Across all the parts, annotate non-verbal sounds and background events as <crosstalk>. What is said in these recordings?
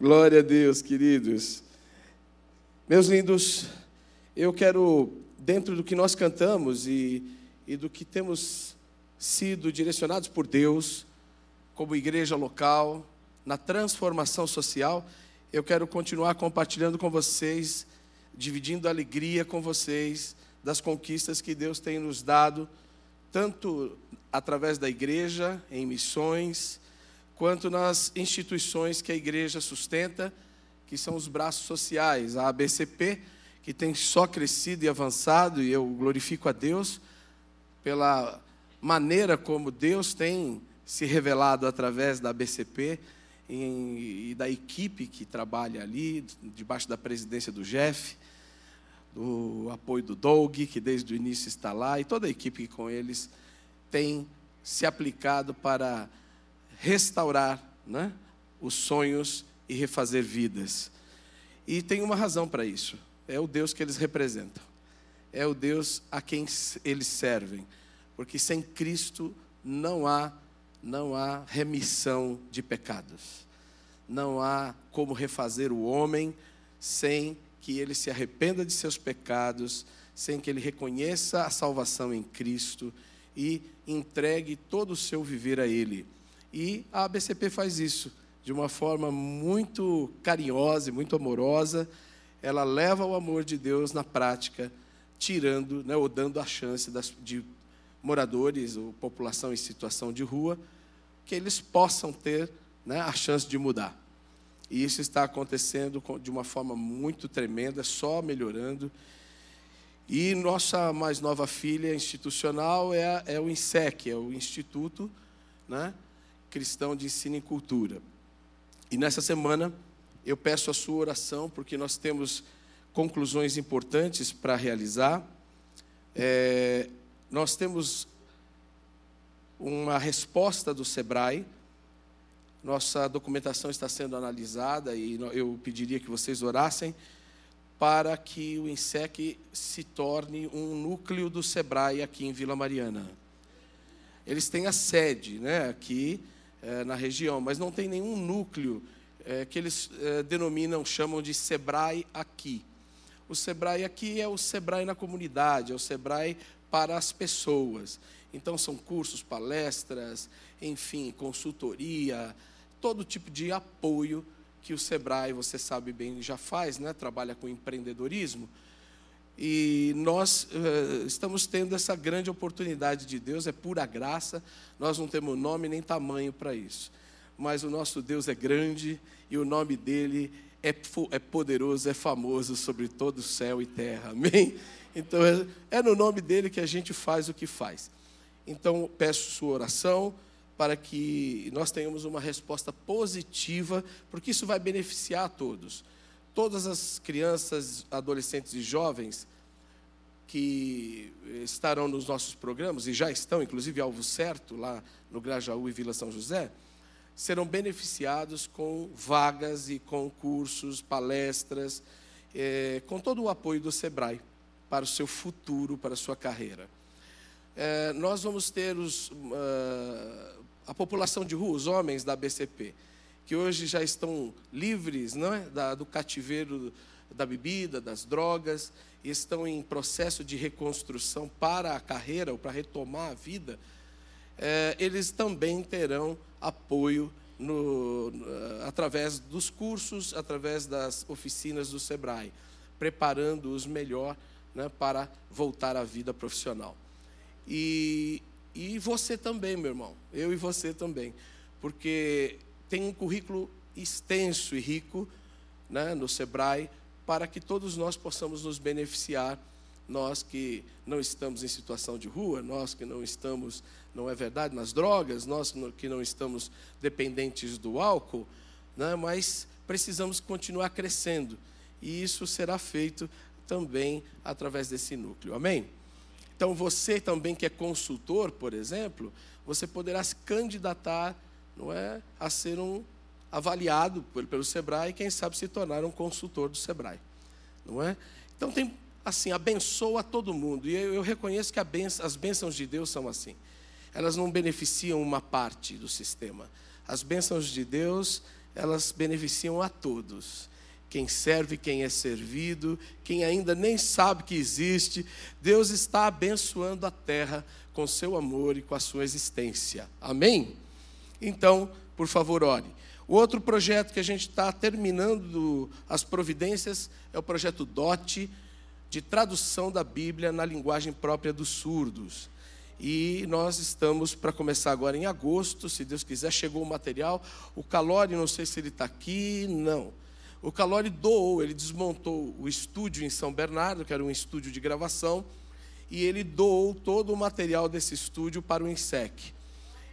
Glória a Deus, queridos. Meus lindos, eu quero, dentro do que nós cantamos e, e do que temos sido direcionados por Deus, como igreja local, na transformação social, eu quero continuar compartilhando com vocês, dividindo alegria com vocês das conquistas que Deus tem nos dado, tanto através da igreja, em missões, quanto nas instituições que a igreja sustenta, que são os braços sociais, a ABCP, que tem só crescido e avançado, e eu glorifico a Deus pela maneira como Deus tem se revelado através da ABCP e da equipe que trabalha ali, debaixo da presidência do Jeff, do apoio do Doug, que desde o início está lá, e toda a equipe que com eles tem se aplicado para restaurar né, os sonhos e refazer vidas. E tem uma razão para isso: é o Deus que eles representam, é o Deus a quem eles servem, porque sem Cristo não há não há remissão de pecados, não há como refazer o homem sem que ele se arrependa de seus pecados, sem que ele reconheça a salvação em Cristo e entregue todo o seu viver a Ele. E a ABCP faz isso de uma forma muito carinhosa e muito amorosa. Ela leva o amor de Deus na prática, tirando né, ou dando a chance das, de moradores ou população em situação de rua que eles possam ter né, a chance de mudar. E isso está acontecendo de uma forma muito tremenda, só melhorando. E nossa mais nova filha institucional é, é o INSEC, é o Instituto né, Cristão de Ensino e Cultura. E nessa semana eu peço a sua oração, porque nós temos conclusões importantes para realizar. É, nós temos uma resposta do SEBRAE. Nossa documentação está sendo analisada e eu pediria que vocês orassem para que o INSEC se torne um núcleo do SEBRAE aqui em Vila Mariana. Eles têm a sede né, aqui é, na região, mas não tem nenhum núcleo é, que eles é, denominam, chamam de SEBRAE aqui. O SEBRAE aqui é o SEBRAE na comunidade, é o SEBRAE para as pessoas. Então, são cursos, palestras, enfim, consultoria, todo tipo de apoio que o Sebrae, você sabe bem, já faz, né? trabalha com empreendedorismo. E nós uh, estamos tendo essa grande oportunidade de Deus, é pura graça, nós não temos nome nem tamanho para isso. Mas o nosso Deus é grande e o nome dele é, é poderoso, é famoso sobre todo céu e terra. <laughs> Amém? Então é, é no nome dele que a gente faz o que faz. Então peço sua oração para que nós tenhamos uma resposta positiva, porque isso vai beneficiar a todos. Todas as crianças, adolescentes e jovens que estarão nos nossos programas, e já estão, inclusive Alvo Certo, lá no Grajaú e Vila São José, serão beneficiados com vagas e com cursos, palestras, é, com todo o apoio do SEBRAE para o seu futuro, para a sua carreira. É, nós vamos ter os, uh, a população de rua, os homens da BCP, que hoje já estão livres não é, da, do cativeiro da bebida, das drogas, estão em processo de reconstrução para a carreira ou para retomar a vida, é, eles também terão apoio no, através dos cursos, através das oficinas do SEBRAE, preparando-os melhor né, para voltar à vida profissional. E e você também, meu irmão, eu e você também, porque tem um currículo extenso e rico né, no Sebrae para que todos nós possamos nos beneficiar, nós que não estamos em situação de rua, nós que não estamos, não é verdade, nas drogas, nós que não estamos dependentes do álcool, né, mas precisamos continuar crescendo e isso será feito também através desse núcleo. Amém? Então, você também que é consultor, por exemplo, você poderá se candidatar não é, a ser um avaliado pelo Sebrae quem sabe, se tornar um consultor do Sebrae. Não é? Então, tem, assim, abençoa todo mundo. E eu, eu reconheço que benção, as bênçãos de Deus são assim. Elas não beneficiam uma parte do sistema. As bênçãos de Deus, elas beneficiam a todos. Quem serve, quem é servido, quem ainda nem sabe que existe, Deus está abençoando a terra com seu amor e com a sua existência. Amém? Então, por favor, ore. O outro projeto que a gente está terminando as providências é o projeto DOT, de tradução da Bíblia na linguagem própria dos surdos. E nós estamos para começar agora em agosto, se Deus quiser, chegou o material. O Calori, não sei se ele está aqui, não. O Calori doou, ele desmontou o estúdio em São Bernardo, que era um estúdio de gravação, e ele doou todo o material desse estúdio para o INSEC.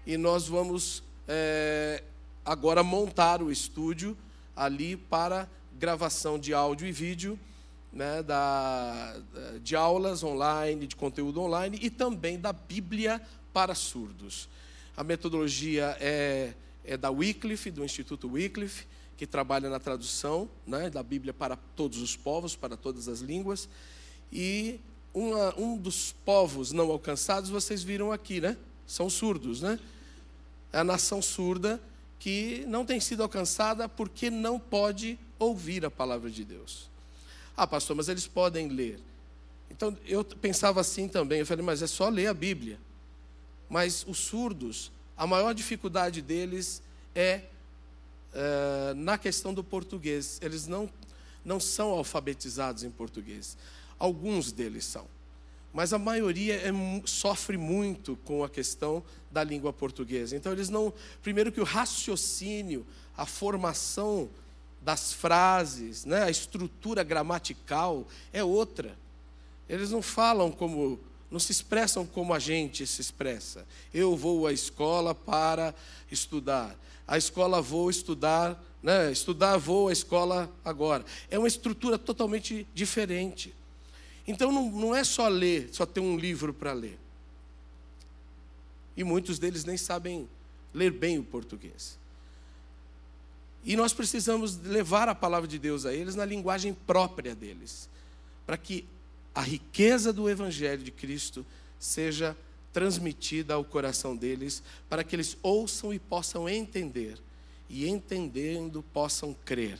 E nós vamos é, agora montar o estúdio ali para gravação de áudio e vídeo, né, da, de aulas online, de conteúdo online e também da Bíblia para surdos. A metodologia é, é da Wycliffe, do Instituto Wycliffe, que trabalha na tradução né, da Bíblia para todos os povos, para todas as línguas. E uma, um dos povos não alcançados, vocês viram aqui, né? São surdos, né? É a nação surda que não tem sido alcançada porque não pode ouvir a palavra de Deus. Ah, pastor, mas eles podem ler. Então eu pensava assim também. Eu falei, mas é só ler a Bíblia. Mas os surdos, a maior dificuldade deles é, é na questão do português. Eles não, não são alfabetizados em português. Alguns deles são. Mas a maioria é, sofre muito com a questão da língua portuguesa. Então eles não. Primeiro que o raciocínio, a formação das frases, né, a estrutura gramatical é outra. Eles não falam como, não se expressam como a gente se expressa. Eu vou à escola para estudar. A escola vou estudar, né, estudar vou à escola agora. É uma estrutura totalmente diferente. Então não, não é só ler, só ter um livro para ler. E muitos deles nem sabem ler bem o português. E nós precisamos levar a palavra de Deus a eles na linguagem própria deles, para que a riqueza do Evangelho de Cristo seja transmitida ao coração deles, para que eles ouçam e possam entender, e entendendo possam crer,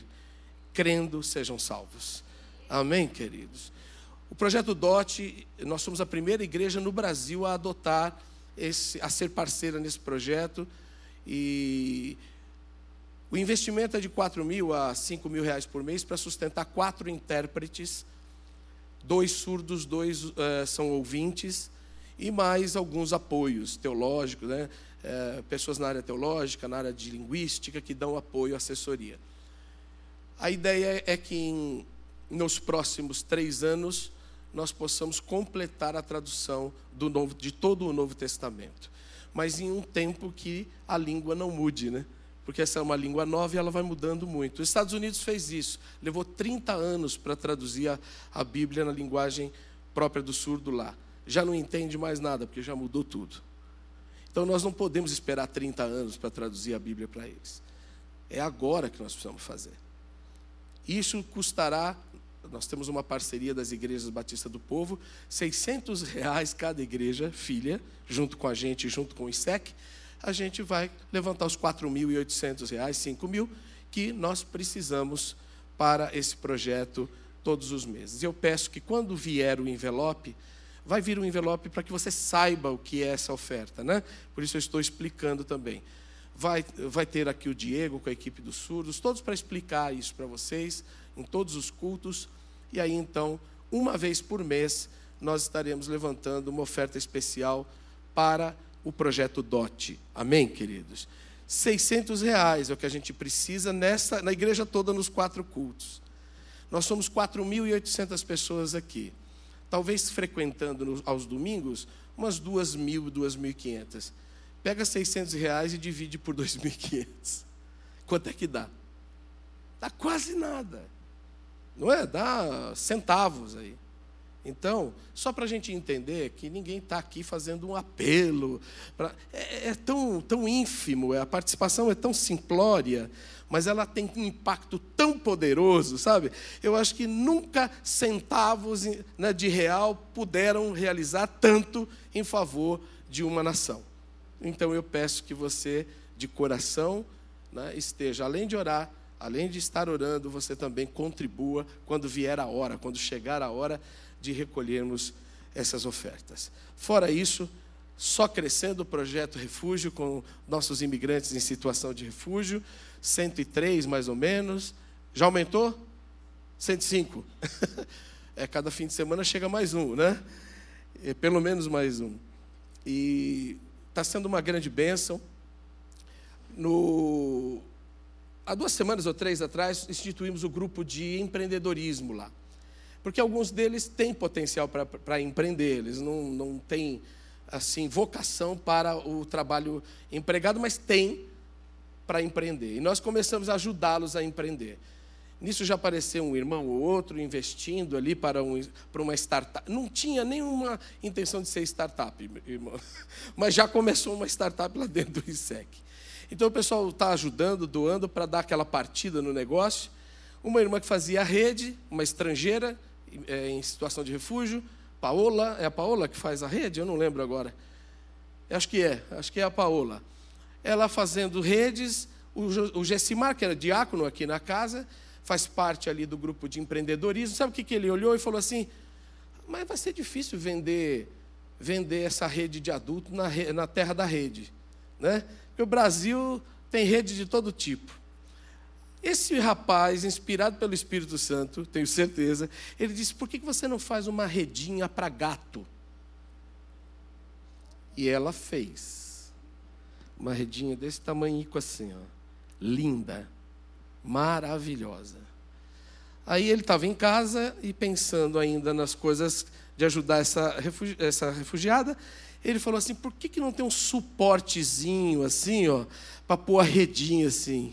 crendo sejam salvos. Amém, queridos? O projeto DOT, nós somos a primeira igreja no Brasil a adotar esse, a ser parceira nesse projeto. E o investimento é de 4 mil a 5 mil reais por mês para sustentar quatro intérpretes, dois surdos, dois uh, são ouvintes, e mais alguns apoios teológicos, né? Uh, pessoas na área teológica, na área de linguística, que dão apoio, assessoria. A ideia é que em, nos próximos três anos nós possamos completar a tradução do novo, de todo o Novo Testamento. Mas em um tempo que a língua não mude, né? Porque essa é uma língua nova e ela vai mudando muito. Os Estados Unidos fez isso. Levou 30 anos para traduzir a, a Bíblia na linguagem própria do surdo lá. Já não entende mais nada, porque já mudou tudo. Então nós não podemos esperar 30 anos para traduzir a Bíblia para eles. É agora que nós precisamos fazer. Isso custará nós temos uma parceria das igrejas Batista do Povo, 600 reais cada igreja filha, junto com a gente, junto com o ISEC, a gente vai levantar os 4.800 reais, 5 mil, que nós precisamos para esse projeto todos os meses. Eu peço que quando vier o envelope, vai vir um envelope para que você saiba o que é essa oferta, né? Por isso eu estou explicando também. Vai, vai ter aqui o Diego com a equipe dos surdos, todos para explicar isso para vocês, em todos os cultos. E aí então, uma vez por mês, nós estaremos levantando uma oferta especial para o projeto DOT. Amém, queridos? 600 reais é o que a gente precisa nessa, na igreja toda nos quatro cultos. Nós somos 4.800 pessoas aqui. Talvez frequentando aos domingos, umas 2.000, 2.500. Pega 600 reais e divide por 2.500. Quanto é que dá? Dá quase nada. Não é? Dá centavos aí. Então, só para a gente entender que ninguém está aqui fazendo um apelo. Pra... É, é, tão, tão ínfimo, a participação é tão simplória, mas ela tem um impacto tão poderoso, sabe? Eu acho que nunca centavos né, de real puderam realizar tanto em favor de uma nação. Então eu peço que você, de coração, né, esteja, além de orar, além de estar orando, você também contribua quando vier a hora, quando chegar a hora de recolhermos essas ofertas. Fora isso, só crescendo o projeto Refúgio com nossos imigrantes em situação de refúgio, 103 mais ou menos. Já aumentou? 105. <laughs> é, cada fim de semana chega mais um, né? É, pelo menos mais um. E está sendo uma grande bênção. No... Há duas semanas ou três atrás, instituímos o grupo de empreendedorismo lá. Porque alguns deles têm potencial para empreender, eles não, não têm assim, vocação para o trabalho empregado, mas têm para empreender. E nós começamos a ajudá-los a empreender. Nisso já apareceu um irmão ou outro investindo ali para, um, para uma startup. Não tinha nenhuma intenção de ser startup, irmão. <laughs> Mas já começou uma startup lá dentro do ISEC. Então o pessoal está ajudando, doando para dar aquela partida no negócio. Uma irmã que fazia a rede, uma estrangeira é, em situação de refúgio, Paola, é a Paola que faz a rede? Eu não lembro agora. Acho que é, acho que é a Paola. Ela fazendo redes, o Gessimar, que era diácono aqui na casa, faz parte ali do grupo de empreendedorismo. Sabe o que, que ele olhou e falou assim? Mas vai ser difícil vender, vender essa rede de adulto na, na terra da rede. Né? Porque o Brasil tem rede de todo tipo. Esse rapaz, inspirado pelo Espírito Santo, tenho certeza, ele disse: por que você não faz uma redinha para gato? E ela fez. Uma redinha desse tamanho assim, ó, linda, maravilhosa. Aí ele estava em casa e pensando ainda nas coisas de ajudar essa, essa refugiada, ele falou assim: por que, que não tem um suportezinho assim, ó, para pôr a redinha assim?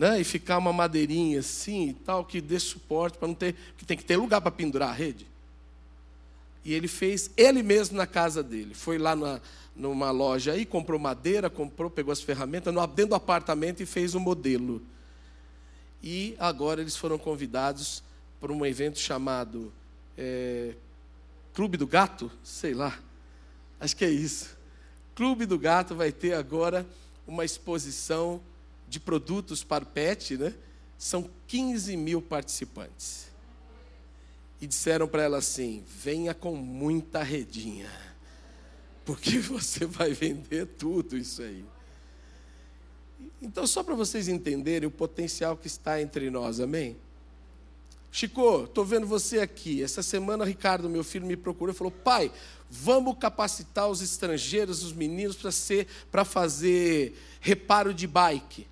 né, e ficar uma madeirinha assim e tal, que dê suporte para não ter, que tem que ter lugar para pendurar a rede. E ele fez ele mesmo na casa dele. Foi lá na, numa loja aí, comprou madeira, comprou, pegou as ferramentas, dentro do apartamento e fez o um modelo. E agora eles foram convidados para um evento chamado é, Clube do Gato, sei lá, acho que é isso. Clube do Gato vai ter agora uma exposição de produtos para o pet, né? São 15 mil participantes. E disseram para ela assim: venha com muita redinha, porque <laughs> você vai vender tudo isso aí. Então, só para vocês entenderem o potencial que está entre nós, amém? Chico, estou vendo você aqui. Essa semana, Ricardo, meu filho, me procurou e falou: pai, vamos capacitar os estrangeiros, os meninos, para ser, para fazer reparo de bike.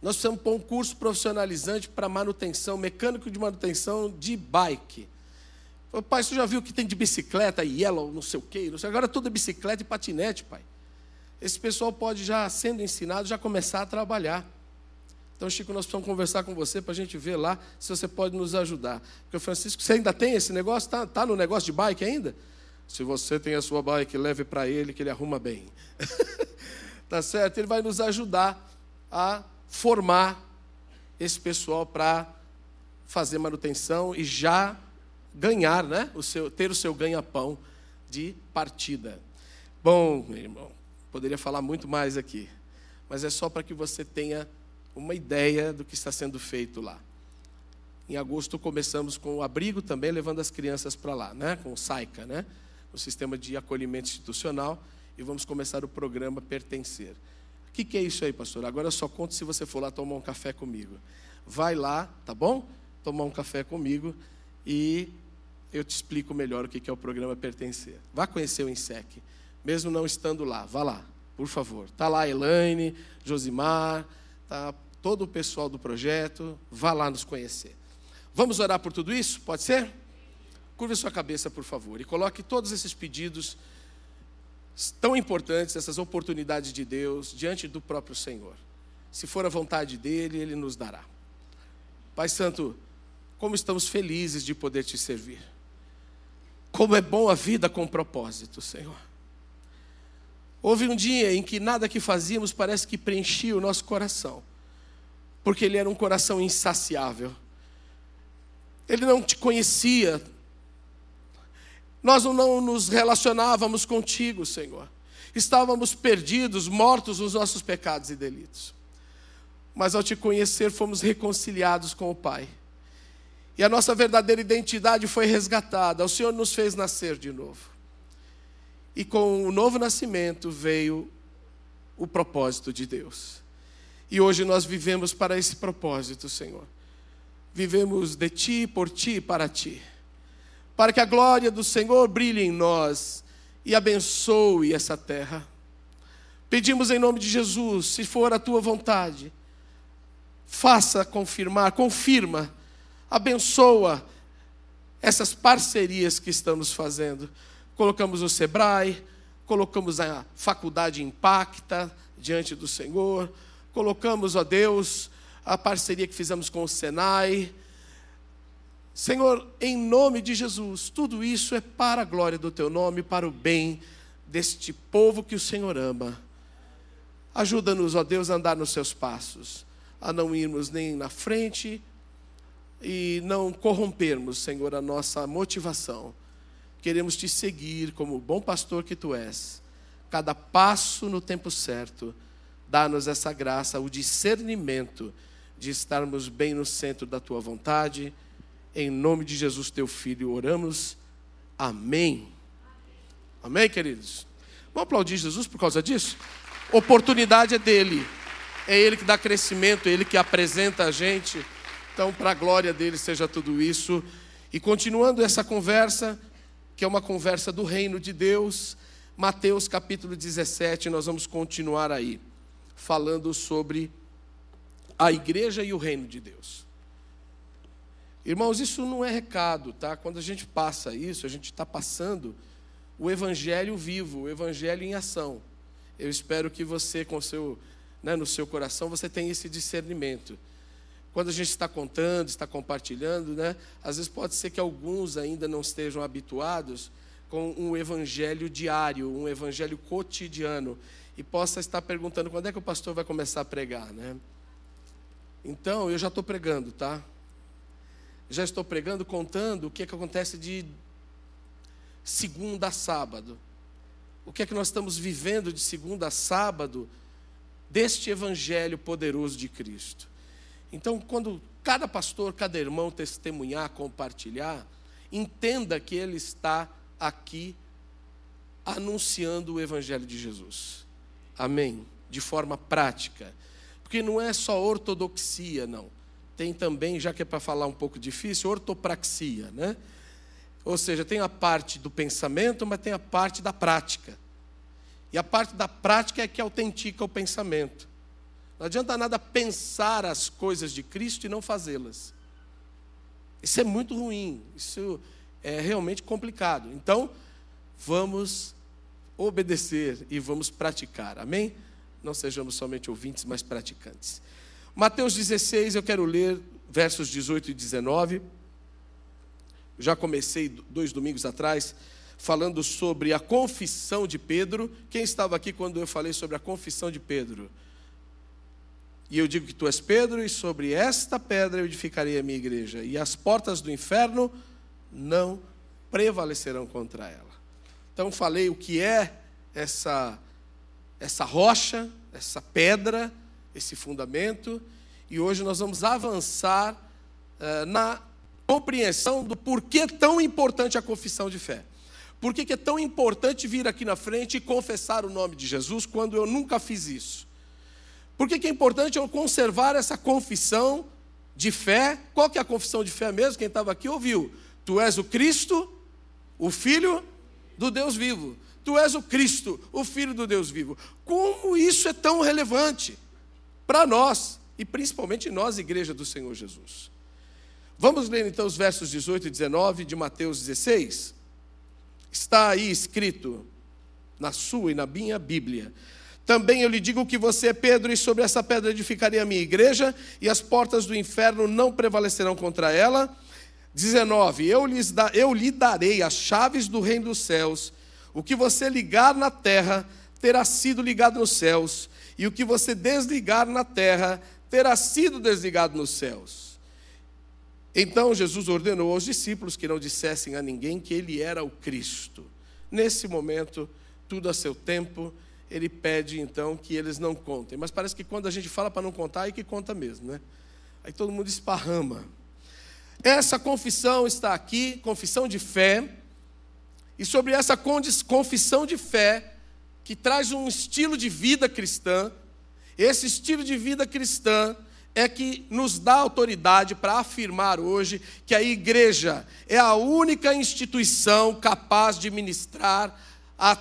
Nós precisamos pôr um curso profissionalizante para manutenção, mecânico de manutenção de bike. Falei, pai, você já viu o que tem de bicicleta, yellow, não sei o quê? Não sei, agora tudo é bicicleta e patinete, pai. Esse pessoal pode já, sendo ensinado, já começar a trabalhar. Então, Chico, nós precisamos conversar com você para a gente ver lá se você pode nos ajudar. Porque, Francisco, você ainda tem esse negócio? Está tá no negócio de bike ainda? Se você tem a sua bike, leve para ele que ele arruma bem. <laughs> tá certo? Ele vai nos ajudar a formar esse pessoal para fazer manutenção e já ganhar, né? O seu, ter o seu ganha-pão de partida. Bom, meu irmão, poderia falar muito mais aqui, mas é só para que você tenha uma ideia do que está sendo feito lá. Em agosto começamos com o abrigo também, levando as crianças para lá, né? com o SAICA, né? O Sistema de Acolhimento Institucional, e vamos começar o programa Pertencer que, que é isso aí, pastor? Agora eu só conto se você for lá tomar um café comigo. Vai lá, tá bom? Tomar um café comigo e eu te explico melhor o que é o programa Pertencer. Vá conhecer o INSEC, mesmo não estando lá. Vá lá, por favor. Está lá Elaine, Josimar, tá todo o pessoal do projeto. Vá lá nos conhecer. Vamos orar por tudo isso? Pode ser? Curve sua cabeça, por favor, e coloque todos esses pedidos tão importantes, essas oportunidades de Deus, diante do próprio Senhor. Se for a vontade dEle, Ele nos dará. Pai Santo, como estamos felizes de poder te servir. Como é bom a vida com propósito, Senhor. Houve um dia em que nada que fazíamos parece que preenchia o nosso coração, porque ele era um coração insaciável. Ele não te conhecia nós não nos relacionávamos contigo, Senhor. Estávamos perdidos, mortos nos nossos pecados e delitos. mas ao te conhecer fomos reconciliados com o Pai. E a nossa verdadeira identidade foi resgatada. O Senhor nos fez nascer de novo. E com o novo nascimento veio o propósito de Deus. E hoje nós vivemos para esse propósito, Senhor. Vivemos de ti, por ti e para ti. Para que a glória do Senhor brilhe em nós e abençoe essa terra. Pedimos em nome de Jesus, se for a tua vontade, faça confirmar, confirma, abençoa essas parcerias que estamos fazendo. Colocamos o Sebrae, colocamos a faculdade Impacta diante do Senhor, colocamos, ó Deus, a parceria que fizemos com o Senai. Senhor, em nome de Jesus, tudo isso é para a glória do teu nome, para o bem deste povo que o Senhor ama. Ajuda-nos, ó Deus, a andar nos seus passos, a não irmos nem na frente e não corrompermos, Senhor, a nossa motivação. Queremos te seguir como bom pastor que tu és. Cada passo no tempo certo. Dá-nos essa graça, o discernimento de estarmos bem no centro da tua vontade. Em nome de Jesus, teu filho, oramos. Amém. Amém, queridos? Vamos aplaudir Jesus por causa disso? Oportunidade é dele. É ele que dá crescimento, é ele que apresenta a gente. Então, para a glória dele seja tudo isso. E continuando essa conversa, que é uma conversa do reino de Deus, Mateus capítulo 17, nós vamos continuar aí, falando sobre a igreja e o reino de Deus. Irmãos, isso não é recado, tá? Quando a gente passa isso, a gente está passando o evangelho vivo, o evangelho em ação. Eu espero que você, com seu, né, no seu coração, você tenha esse discernimento quando a gente está contando, está compartilhando, né? Às vezes pode ser que alguns ainda não estejam habituados com um evangelho diário, um evangelho cotidiano, e possa estar perguntando quando é que o pastor vai começar a pregar, né? Então, eu já estou pregando, tá? Já estou pregando, contando o que, é que acontece de segunda a sábado. O que é que nós estamos vivendo de segunda a sábado deste evangelho poderoso de Cristo. Então, quando cada pastor, cada irmão testemunhar, compartilhar, entenda que ele está aqui anunciando o Evangelho de Jesus. Amém? De forma prática. Porque não é só ortodoxia, não. Tem também, já que é para falar um pouco difícil, ortopraxia, né? Ou seja, tem a parte do pensamento, mas tem a parte da prática. E a parte da prática é que autentica o pensamento. Não adianta nada pensar as coisas de Cristo e não fazê-las. Isso é muito ruim, isso é realmente complicado. Então, vamos obedecer e vamos praticar, amém? Não sejamos somente ouvintes, mas praticantes. Mateus 16, eu quero ler versos 18 e 19. Já comecei dois domingos atrás falando sobre a confissão de Pedro. Quem estava aqui quando eu falei sobre a confissão de Pedro? E eu digo que tu és Pedro, e sobre esta pedra eu edificarei a minha igreja, e as portas do inferno não prevalecerão contra ela. Então falei o que é essa essa rocha, essa pedra, esse fundamento, e hoje nós vamos avançar uh, na compreensão do porquê tão importante a confissão de fé. Por que é tão importante vir aqui na frente e confessar o nome de Jesus quando eu nunca fiz isso? Por que, que é importante eu conservar essa confissão de fé? Qual que é a confissão de fé mesmo? Quem estava aqui ouviu. Tu és o Cristo, o Filho do Deus vivo. Tu és o Cristo, o Filho do Deus vivo. Como isso é tão relevante para nós, e principalmente nós, Igreja do Senhor Jesus. Vamos ler então os versos 18 e 19 de Mateus 16? Está aí escrito na sua e na minha Bíblia. Também eu lhe digo que você é Pedro, e sobre essa pedra edificarei a minha igreja, e as portas do inferno não prevalecerão contra ela. 19: eu, lhes da, eu lhe darei as chaves do reino dos céus. O que você ligar na terra terá sido ligado nos céus, e o que você desligar na terra terá sido desligado nos céus. Então Jesus ordenou aos discípulos que não dissessem a ninguém que ele era o Cristo. Nesse momento, tudo a seu tempo ele pede então que eles não contem. Mas parece que quando a gente fala para não contar, é que conta mesmo, né? Aí todo mundo esparrama. Essa confissão está aqui, confissão de fé. E sobre essa confissão de fé, que traz um estilo de vida cristã, esse estilo de vida cristã é que nos dá autoridade para afirmar hoje que a igreja é a única instituição capaz de ministrar a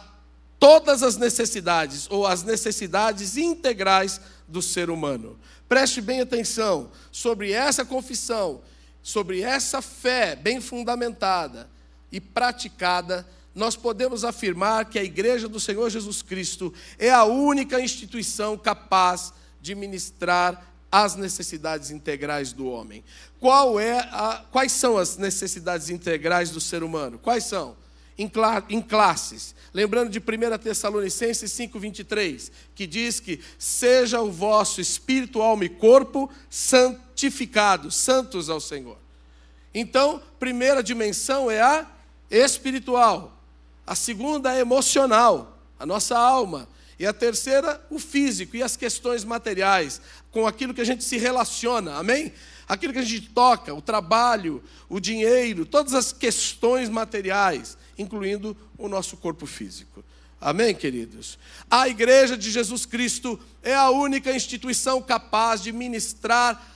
todas as necessidades ou as necessidades integrais do ser humano. Preste bem atenção sobre essa confissão, sobre essa fé bem fundamentada e praticada, nós podemos afirmar que a igreja do Senhor Jesus Cristo é a única instituição capaz de ministrar as necessidades integrais do homem. Qual é a, quais são as necessidades integrais do ser humano? Quais são? Em, em classes. Lembrando de 1 Tessalonicenses 5,23, que diz que seja o vosso espírito, alma e corpo santificado, santos ao Senhor. Então, primeira dimensão é a espiritual, a segunda é emocional, a nossa alma, e a terceira, o físico e as questões materiais, com aquilo que a gente se relaciona, amém? Aquilo que a gente toca, o trabalho, o dinheiro, todas as questões materiais, incluindo o nosso corpo físico. Amém, queridos? A Igreja de Jesus Cristo é a única instituição capaz de ministrar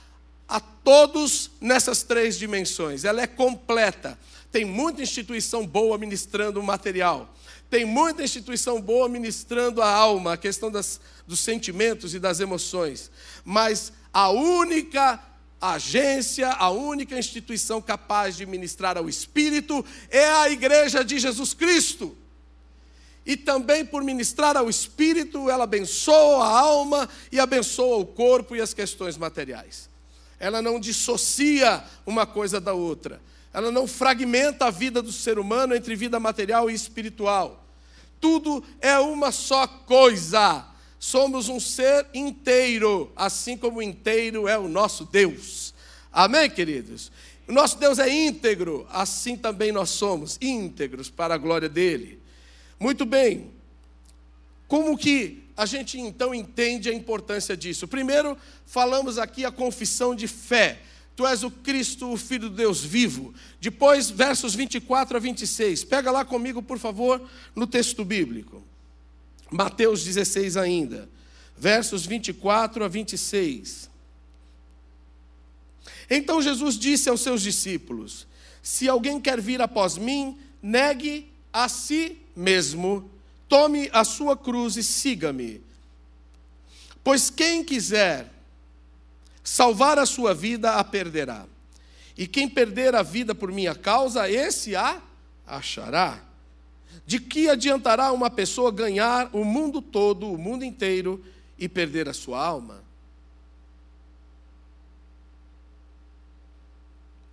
a todos nessas três dimensões. Ela é completa. Tem muita instituição boa ministrando o material. Tem muita instituição boa ministrando a alma, a questão das, dos sentimentos e das emoções. Mas a única agência, a única instituição capaz de ministrar ao espírito é a Igreja de Jesus Cristo. E também por ministrar ao espírito, ela abençoa a alma e abençoa o corpo e as questões materiais. Ela não dissocia uma coisa da outra. Ela não fragmenta a vida do ser humano entre vida material e espiritual tudo é uma só coisa. Somos um ser inteiro, assim como inteiro é o nosso Deus. Amém, queridos? O nosso Deus é íntegro, assim também nós somos íntegros para a glória dele. Muito bem. Como que a gente então entende a importância disso? Primeiro, falamos aqui a confissão de fé. Tu és o Cristo, o Filho de Deus vivo. Depois, versos 24 a 26. Pega lá comigo, por favor, no texto bíblico. Mateus 16 ainda. Versos 24 a 26. Então Jesus disse aos seus discípulos: Se alguém quer vir após mim, negue a si mesmo, tome a sua cruz e siga-me. Pois quem quiser salvar a sua vida, a perderá. E quem perder a vida por minha causa, esse a achará. De que adiantará uma pessoa ganhar o mundo todo, o mundo inteiro, e perder a sua alma?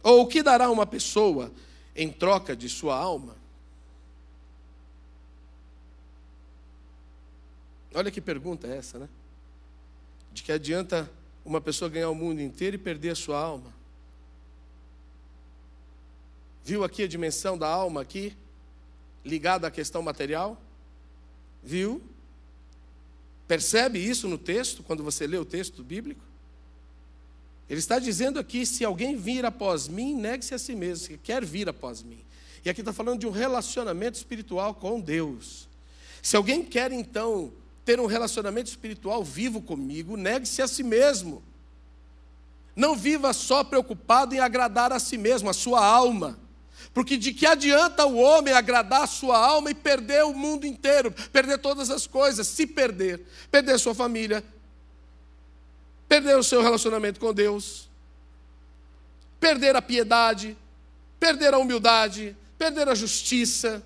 Ou o que dará uma pessoa em troca de sua alma? Olha que pergunta é essa, né? De que adianta uma pessoa ganhar o mundo inteiro e perder a sua alma. Viu aqui a dimensão da alma aqui, ligada à questão material? Viu? Percebe isso no texto, quando você lê o texto bíblico? Ele está dizendo aqui: se alguém vir após mim, negue-se a si mesmo, se quer vir após mim. E aqui está falando de um relacionamento espiritual com Deus. Se alguém quer então ter um relacionamento espiritual vivo comigo, negue-se a si mesmo. Não viva só preocupado em agradar a si mesmo, a sua alma. Porque de que adianta o homem agradar a sua alma e perder o mundo inteiro, perder todas as coisas, se perder, perder sua família, perder o seu relacionamento com Deus, perder a piedade, perder a humildade, perder a justiça,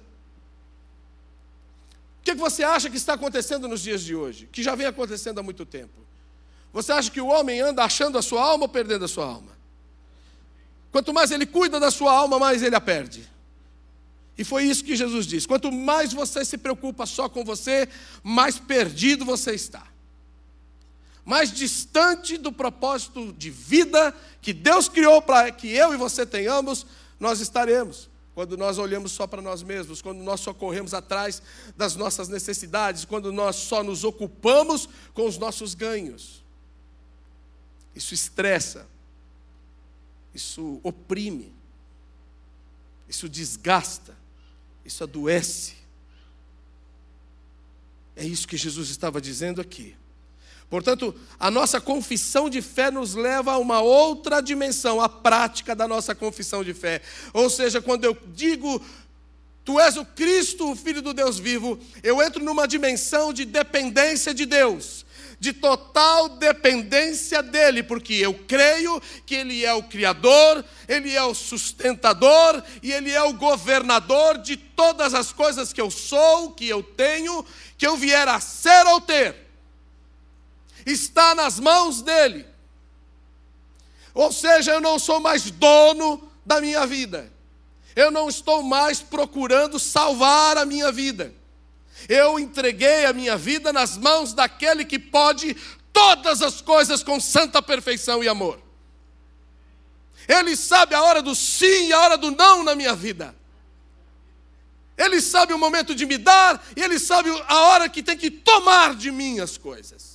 o que você acha que está acontecendo nos dias de hoje? Que já vem acontecendo há muito tempo. Você acha que o homem anda achando a sua alma ou perdendo a sua alma? Quanto mais ele cuida da sua alma, mais ele a perde. E foi isso que Jesus disse: quanto mais você se preocupa só com você, mais perdido você está. Mais distante do propósito de vida que Deus criou para que eu e você tenhamos, nós estaremos. Quando nós olhamos só para nós mesmos, quando nós só corremos atrás das nossas necessidades, quando nós só nos ocupamos com os nossos ganhos. Isso estressa, isso oprime, isso desgasta, isso adoece. É isso que Jesus estava dizendo aqui. Portanto, a nossa confissão de fé nos leva a uma outra dimensão, a prática da nossa confissão de fé. Ou seja, quando eu digo, Tu és o Cristo, o Filho do Deus vivo, eu entro numa dimensão de dependência de Deus, de total dependência dEle, porque eu creio que Ele é o Criador, Ele é o sustentador e Ele é o governador de todas as coisas que eu sou, que eu tenho, que eu vier a ser ou ter está nas mãos dele. Ou seja, eu não sou mais dono da minha vida. Eu não estou mais procurando salvar a minha vida. Eu entreguei a minha vida nas mãos daquele que pode todas as coisas com santa perfeição e amor. Ele sabe a hora do sim e a hora do não na minha vida. Ele sabe o momento de me dar e ele sabe a hora que tem que tomar de mim as coisas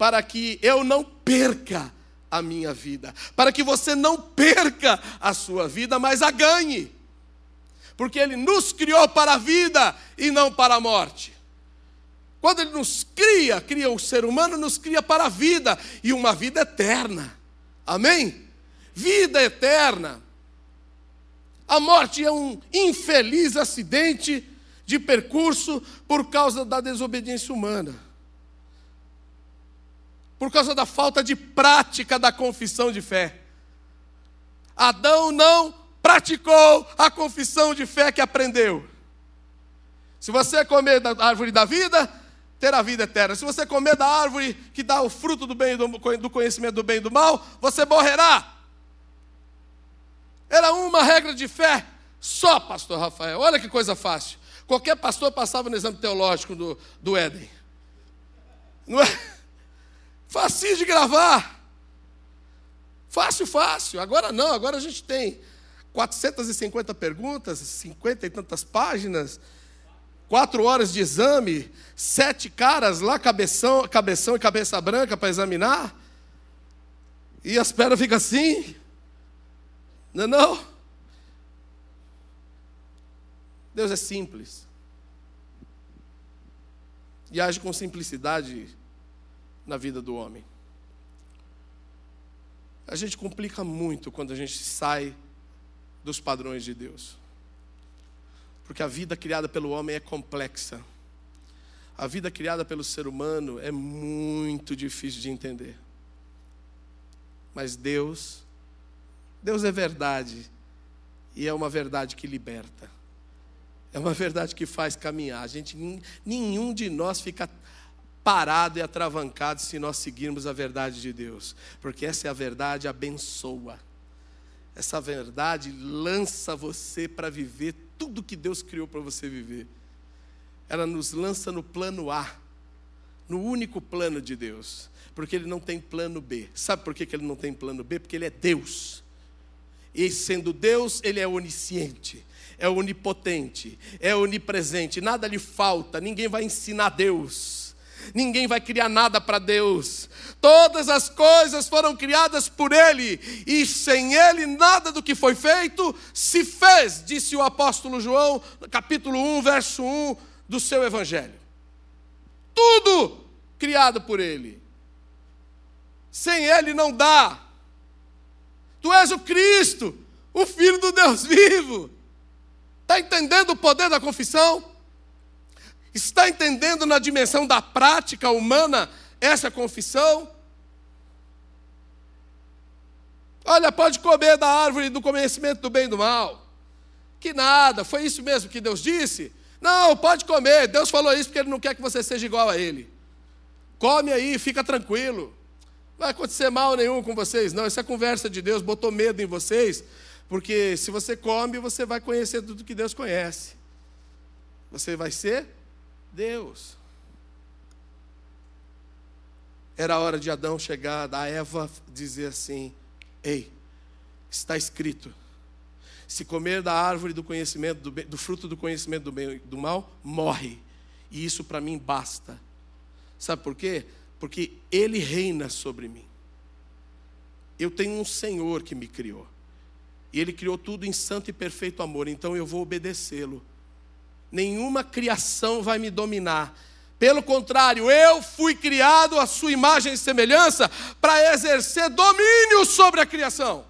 para que eu não perca a minha vida, para que você não perca a sua vida, mas a ganhe. Porque Ele nos criou para a vida e não para a morte. Quando Ele nos cria, cria o ser humano, nos cria para a vida e uma vida eterna. Amém? Vida eterna. A morte é um infeliz acidente de percurso por causa da desobediência humana por causa da falta de prática da confissão de fé. Adão não praticou a confissão de fé que aprendeu. Se você comer da árvore da vida, terá vida eterna. Se você comer da árvore que dá o fruto do bem do conhecimento do bem e do mal, você morrerá. Era uma regra de fé só, pastor Rafael. Olha que coisa fácil. Qualquer pastor passava no exame teológico do, do Éden. Não é? Facinho de gravar. Fácil, fácil. Agora não, agora a gente tem 450 perguntas, 50 e tantas páginas, quatro horas de exame, sete caras lá, cabeção, cabeção e cabeça branca para examinar. E as pernas ficam assim. Não é não? Deus é simples. E age com simplicidade na vida do homem. A gente complica muito quando a gente sai dos padrões de Deus. Porque a vida criada pelo homem é complexa. A vida criada pelo ser humano é muito difícil de entender. Mas Deus, Deus é verdade. E é uma verdade que liberta. É uma verdade que faz caminhar. A gente, nenhum de nós fica parado e atravancado se nós seguirmos a verdade de Deus, porque essa é a verdade abençoa. Essa verdade lança você para viver tudo que Deus criou para você viver. Ela nos lança no plano A, no único plano de Deus, porque Ele não tem plano B. Sabe por que Ele não tem plano B? Porque Ele é Deus. E sendo Deus, Ele é onisciente, é onipotente, é onipresente, nada lhe falta, ninguém vai ensinar Deus ninguém vai criar nada para Deus. Todas as coisas foram criadas por Ele, e sem Ele nada do que foi feito se fez, disse o apóstolo João, capítulo 1, verso 1 do seu Evangelho. Tudo criado por Ele. Sem Ele não dá. Tu és o Cristo, o Filho do Deus vivo. Está entendendo o poder da confissão? Está entendendo na dimensão da prática humana essa confissão? Olha, pode comer da árvore do conhecimento do bem e do mal. Que nada, foi isso mesmo que Deus disse? Não, pode comer. Deus falou isso porque Ele não quer que você seja igual a Ele. Come aí, fica tranquilo. Não vai acontecer mal nenhum com vocês, não. Essa é conversa de Deus botou medo em vocês, porque se você come, você vai conhecer tudo que Deus conhece. Você vai ser Deus. Era a hora de Adão chegar, da Eva dizer assim: Ei, está escrito. Se comer da árvore do conhecimento do, do fruto do conhecimento do bem e do mal, morre. E isso para mim basta. Sabe por quê? Porque ele reina sobre mim. Eu tenho um Senhor que me criou. E ele criou tudo em santo e perfeito amor, então eu vou obedecê-lo. Nenhuma criação vai me dominar. Pelo contrário, eu fui criado à sua imagem e semelhança para exercer domínio sobre a criação.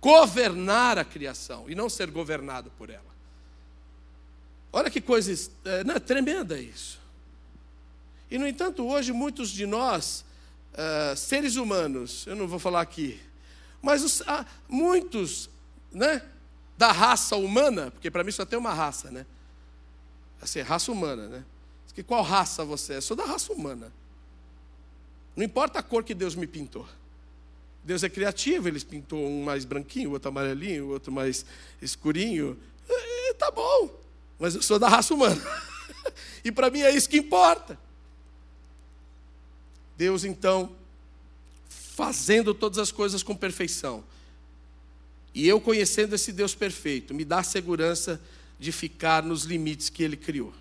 Governar a criação e não ser governado por ela. Olha que coisa é, não, é tremenda isso. E, no entanto, hoje muitos de nós, uh, seres humanos, eu não vou falar aqui, mas os, muitos né, da raça humana, porque para mim só tem uma raça, né? Assim, raça humana, né? Que qual raça você é? Sou da raça humana. Não importa a cor que Deus me pintou. Deus é criativo, ele pintou um mais branquinho, outro amarelinho, outro mais escurinho. E, tá bom, mas eu sou da raça humana. <laughs> e para mim é isso que importa. Deus então, fazendo todas as coisas com perfeição, e eu conhecendo esse Deus perfeito, me dá a segurança de ficar nos limites que Ele criou.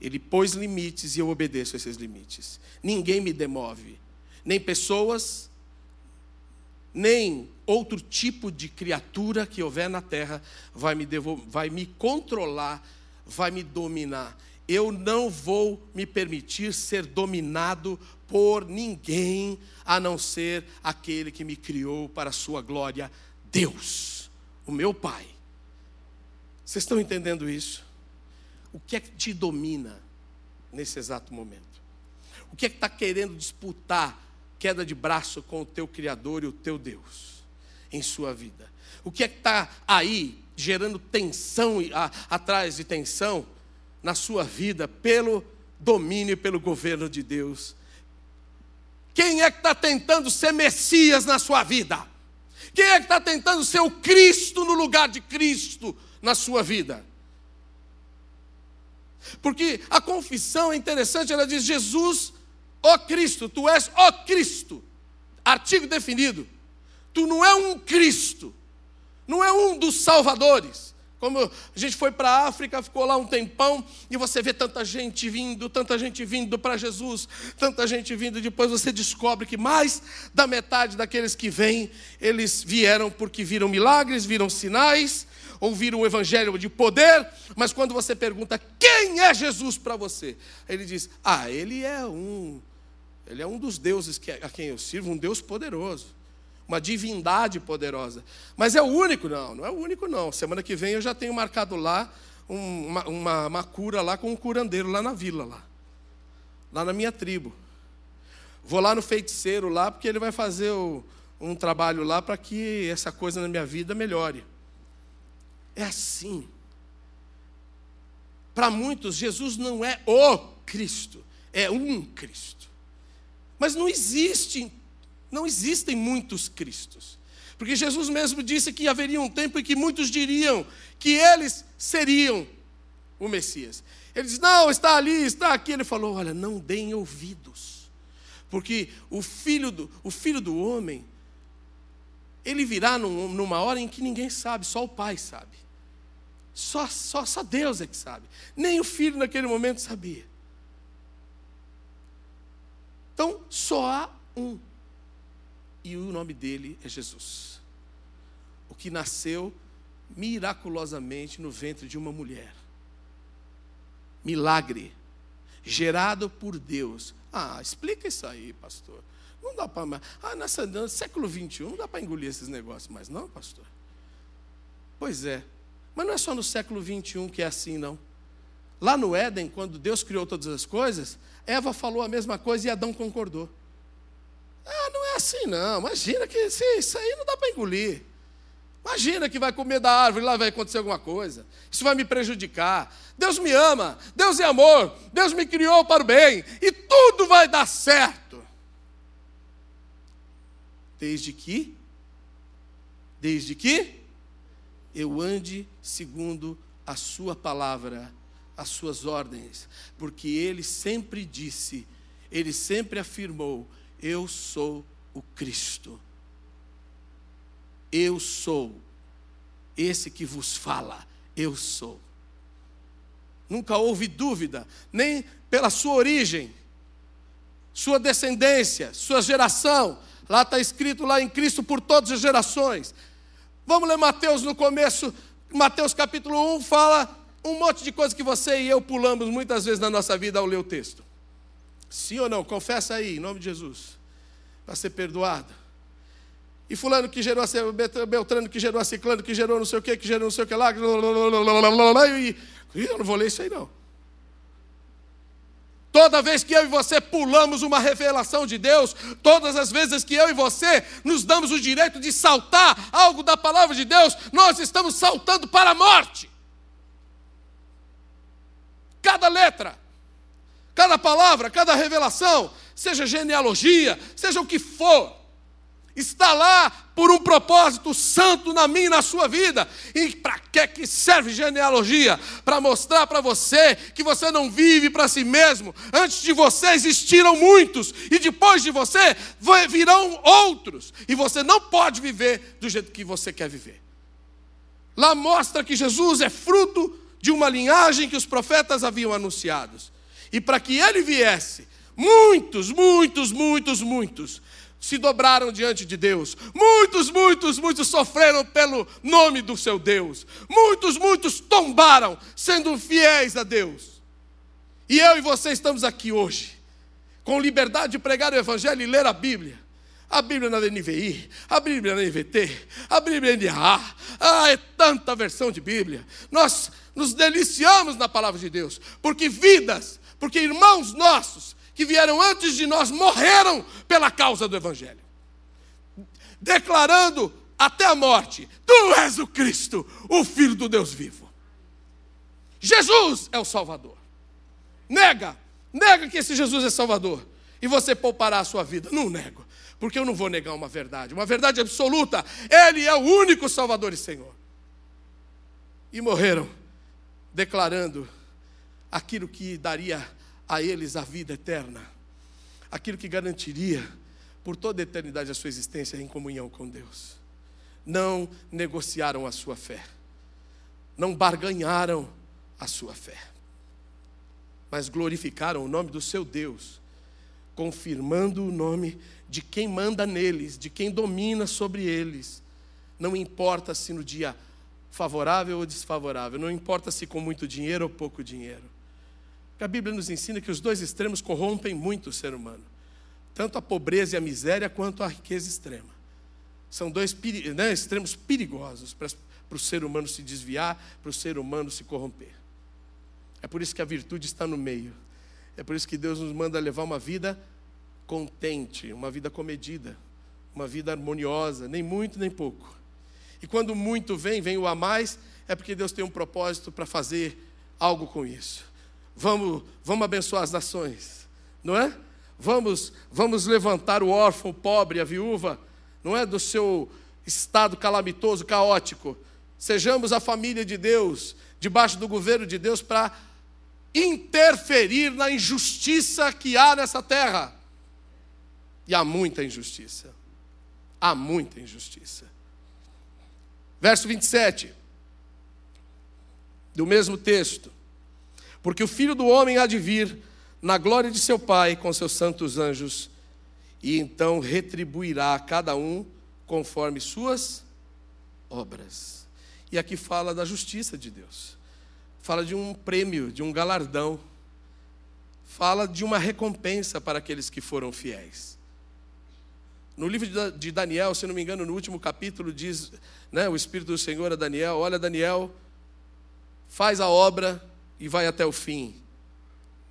Ele pôs limites e eu obedeço a esses limites. Ninguém me demove, nem pessoas, nem outro tipo de criatura que houver na terra vai me, vai me controlar, vai me dominar. Eu não vou me permitir ser dominado por ninguém a não ser aquele que me criou para a sua glória, Deus, o meu Pai. Vocês estão entendendo isso? O que é que te domina nesse exato momento? O que é que está querendo disputar queda de braço com o teu Criador e o teu Deus em sua vida? O que é que está aí gerando tensão a, atrás de tensão na sua vida pelo domínio e pelo governo de Deus? Quem é que está tentando ser Messias na sua vida? Quem é que está tentando ser o Cristo no lugar de Cristo na sua vida? Porque a confissão é interessante, ela diz: Jesus, ó Cristo, tu és ó Cristo. Artigo definido. Tu não é um Cristo, não é um dos salvadores. Como a gente foi para a África, ficou lá um tempão, e você vê tanta gente vindo, tanta gente vindo para Jesus, tanta gente vindo, depois você descobre que mais da metade daqueles que vêm, eles vieram porque viram milagres, viram sinais, ouviram o evangelho de poder, mas quando você pergunta quem é Jesus para você, ele diz: Ah, ele é um, ele é um dos deuses a quem eu sirvo, um Deus poderoso uma divindade poderosa. Mas é o único? Não, não é o único, não. Semana que vem eu já tenho marcado lá uma, uma, uma cura lá com um curandeiro lá na vila, lá, lá na minha tribo. Vou lá no feiticeiro lá, porque ele vai fazer o, um trabalho lá para que essa coisa na minha vida melhore. É assim. Para muitos, Jesus não é o Cristo, é um Cristo. Mas não existe não existem muitos Cristos. Porque Jesus mesmo disse que haveria um tempo em que muitos diriam que eles seriam o Messias. Ele diz: Não, está ali, está aqui. Ele falou: Olha, não deem ouvidos. Porque o filho do, o filho do homem, ele virá num, numa hora em que ninguém sabe, só o pai sabe. Só, só, só Deus é que sabe. Nem o filho naquele momento sabia. Então, só há um e o nome dele é Jesus. O que nasceu miraculosamente no ventre de uma mulher. Milagre. Gerado por Deus. Ah, explica isso aí, pastor. Não dá para. Ah, nessa, no século XXI não dá para engolir esses negócios mais, não, pastor? Pois é. Mas não é só no século XXI que é assim, não. Lá no Éden, quando Deus criou todas as coisas, Eva falou a mesma coisa e Adão concordou. Ah, não assim não. Imagina que isso aí não dá para engolir. Imagina que vai comer da árvore lá vai acontecer alguma coisa. Isso vai me prejudicar. Deus me ama, Deus é amor, Deus me criou para o bem e tudo vai dar certo. Desde que desde que eu ande segundo a sua palavra, as suas ordens, porque ele sempre disse, ele sempre afirmou eu sou o Cristo. Eu sou esse que vos fala, eu sou. Nunca houve dúvida, nem pela sua origem, sua descendência, sua geração. Lá está escrito lá em Cristo por todas as gerações. Vamos ler Mateus no começo, Mateus capítulo 1 fala um monte de coisa que você e eu pulamos muitas vezes na nossa vida ao ler o texto. Sim ou não? Confessa aí, em nome de Jesus, para ser perdoado. E fulano que gerou a Beltrano que gerou a Ciclano, que gerou não sei o que, que gerou não sei o que lá, e, eu não vou ler isso aí não. Toda vez que eu e você pulamos uma revelação de Deus, todas as vezes que eu e você nos damos o direito de saltar algo da palavra de Deus, nós estamos saltando para a morte. Cada letra, cada palavra, cada revelação, seja genealogia, seja o que for, está lá por um propósito santo na minha e na sua vida. E para que que serve genealogia? Para mostrar para você que você não vive para si mesmo. Antes de você existiram muitos e depois de você virão outros. E você não pode viver do jeito que você quer viver. Lá mostra que Jesus é fruto de uma linhagem que os profetas haviam anunciados. E para que ele viesse, muitos, muitos, muitos, muitos se dobraram diante de Deus. Muitos, muitos, muitos sofreram pelo nome do seu Deus. Muitos, muitos tombaram sendo fiéis a Deus. E eu e você estamos aqui hoje, com liberdade de pregar o Evangelho e ler a Bíblia. A Bíblia na NVI, a Bíblia na NVT, a Bíblia NA. Ah, é tanta versão de Bíblia. Nós nos deliciamos na palavra de Deus, porque vidas, porque irmãos nossos que vieram antes de nós morreram pela causa do Evangelho, declarando até a morte: Tu és o Cristo, o Filho do Deus vivo. Jesus é o Salvador. Nega, nega que esse Jesus é Salvador, e você poupará a sua vida. Não nego, porque eu não vou negar uma verdade, uma verdade absoluta. Ele é o único Salvador e Senhor. E morreram declarando aquilo que daria a eles a vida eterna, aquilo que garantiria por toda a eternidade a sua existência em comunhão com Deus. Não negociaram a sua fé, não barganharam a sua fé, mas glorificaram o nome do seu Deus, confirmando o nome de quem manda neles, de quem domina sobre eles. Não importa se no dia favorável ou desfavorável, não importa se com muito dinheiro ou pouco dinheiro a Bíblia nos ensina que os dois extremos corrompem muito o ser humano. Tanto a pobreza e a miséria, quanto a riqueza extrema. São dois né, extremos perigosos para, para o ser humano se desviar, para o ser humano se corromper. É por isso que a virtude está no meio. É por isso que Deus nos manda levar uma vida contente, uma vida comedida, uma vida harmoniosa, nem muito nem pouco. E quando muito vem, vem o a mais, é porque Deus tem um propósito para fazer algo com isso vamos, vamos abençoar as nações, não é? Vamos, vamos levantar o órfão, o pobre, a viúva, não é? Do seu estado calamitoso, caótico. Sejamos a família de Deus, debaixo do governo de Deus, para interferir na injustiça que há nessa terra. E há muita injustiça. Há muita injustiça. Verso 27, do mesmo texto. Porque o filho do homem há de vir na glória de seu Pai com seus santos anjos, e então retribuirá a cada um conforme suas obras. E aqui fala da justiça de Deus, fala de um prêmio, de um galardão, fala de uma recompensa para aqueles que foram fiéis. No livro de Daniel, se não me engano, no último capítulo, diz né, o Espírito do Senhor a Daniel: Olha, Daniel, faz a obra e vai até o fim.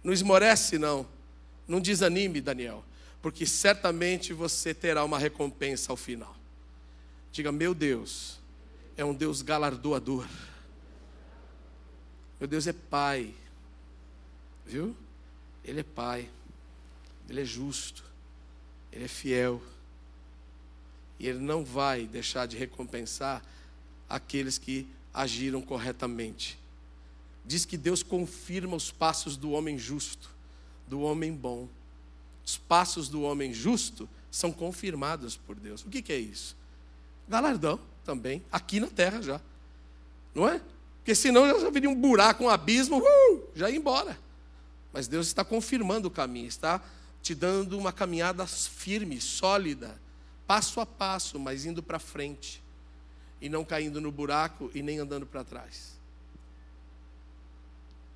Não esmorece, não. Não desanime, Daniel, porque certamente você terá uma recompensa ao final. Diga, meu Deus, é um Deus galardoador. Meu Deus é Pai, viu? Ele é Pai, Ele é justo, Ele é fiel. E Ele não vai deixar de recompensar aqueles que agiram corretamente diz que Deus confirma os passos do homem justo, do homem bom. Os passos do homem justo são confirmados por Deus. O que, que é isso? galardão também, aqui na terra já. Não é? Porque senão já viria um buraco, um abismo, uh, já ia embora. Mas Deus está confirmando o caminho, está te dando uma caminhada firme, sólida, passo a passo, mas indo para frente. E não caindo no buraco e nem andando para trás.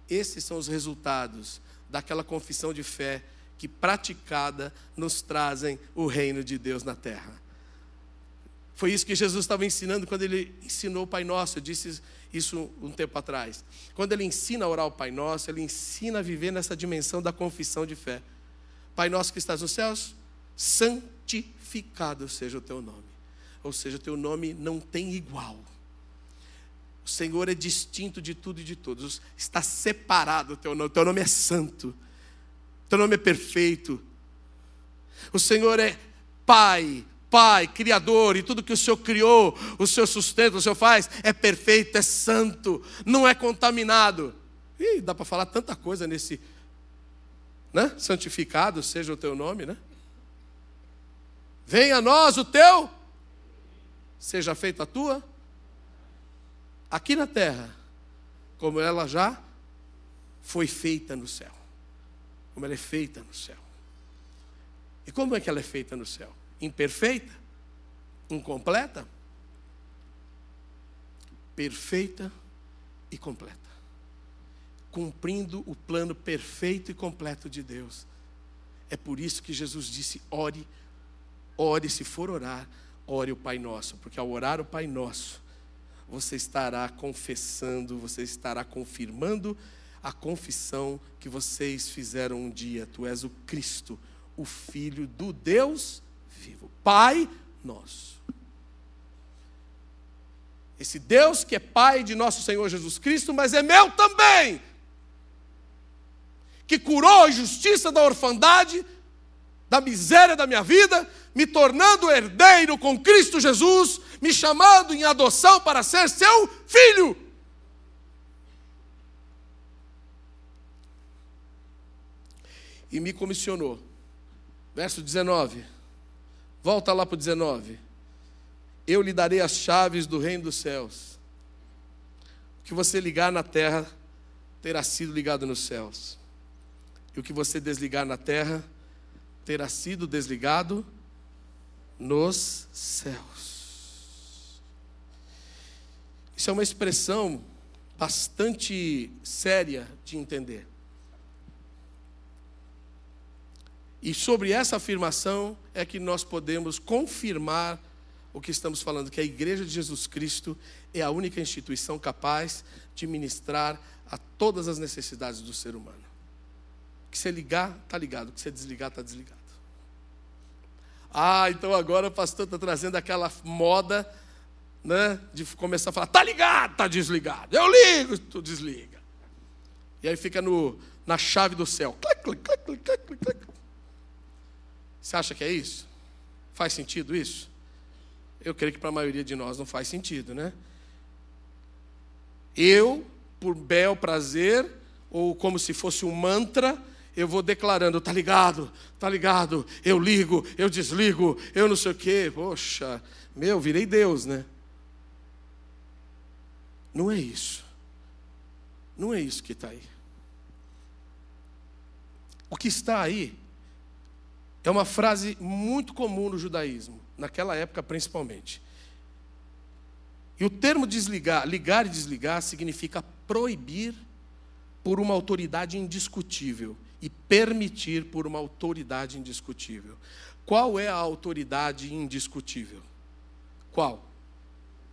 Esses são os resultados daquela confissão de fé que, praticada, nos trazem o reino de Deus na terra. Foi isso que Jesus estava ensinando quando ele ensinou o Pai Nosso. Eu disse isso um tempo atrás. Quando ele ensina a orar o Pai Nosso, ele ensina a viver nessa dimensão da confissão de fé. Pai Nosso que estás nos céus, santificado seja o teu nome. Ou seja, o teu nome não tem igual. O Senhor é distinto de tudo e de todos. Está separado o teu nome. O teu nome é santo. O teu nome é perfeito. O Senhor é Pai, Pai, Criador, e tudo que o Senhor criou, o Senhor sustenta, o Senhor faz, é perfeito, é santo, não é contaminado. Ih, dá para falar tanta coisa nesse, né? Santificado seja o teu nome, né? Venha a nós o teu, seja feita a tua, aqui na terra, como ela já foi feita no céu. Como ela é feita no céu. E como é que ela é feita no céu? imperfeita, incompleta, perfeita e completa. Cumprindo o plano perfeito e completo de Deus. É por isso que Jesus disse: ore, ore, se for orar, ore o Pai Nosso, porque ao orar o Pai Nosso, você estará confessando, você estará confirmando a confissão que vocês fizeram um dia: Tu és o Cristo, o Filho do Deus vivo. Pai nosso. Esse Deus que é Pai de nosso Senhor Jesus Cristo, mas é meu também. Que curou a injustiça da orfandade, da miséria da minha vida, me tornando herdeiro com Cristo Jesus, me chamando em adoção para ser seu filho. E me comissionou. Verso 19. Volta lá para o 19. Eu lhe darei as chaves do reino dos céus. O que você ligar na terra terá sido ligado nos céus. E o que você desligar na terra terá sido desligado nos céus. Isso é uma expressão bastante séria de entender. E sobre essa afirmação é que nós podemos confirmar o que estamos falando, que a Igreja de Jesus Cristo é a única instituição capaz de ministrar a todas as necessidades do ser humano. Que você ligar, está ligado. Que você desligar, está desligado. Ah, então agora o pastor está trazendo aquela moda né, de começar a falar, está ligado, está desligado. Eu ligo, tu desliga. E aí fica no, na chave do céu. Você acha que é isso? Faz sentido isso? Eu creio que para a maioria de nós não faz sentido, né? Eu, por bel prazer, ou como se fosse um mantra, eu vou declarando, tá ligado, tá ligado, eu ligo, eu desligo, eu não sei o quê. Poxa, meu, virei Deus, né? Não é isso. Não é isso que está aí. O que está aí é uma frase muito comum no judaísmo, naquela época principalmente. E o termo desligar, ligar e desligar significa proibir por uma autoridade indiscutível e permitir por uma autoridade indiscutível. Qual é a autoridade indiscutível? Qual?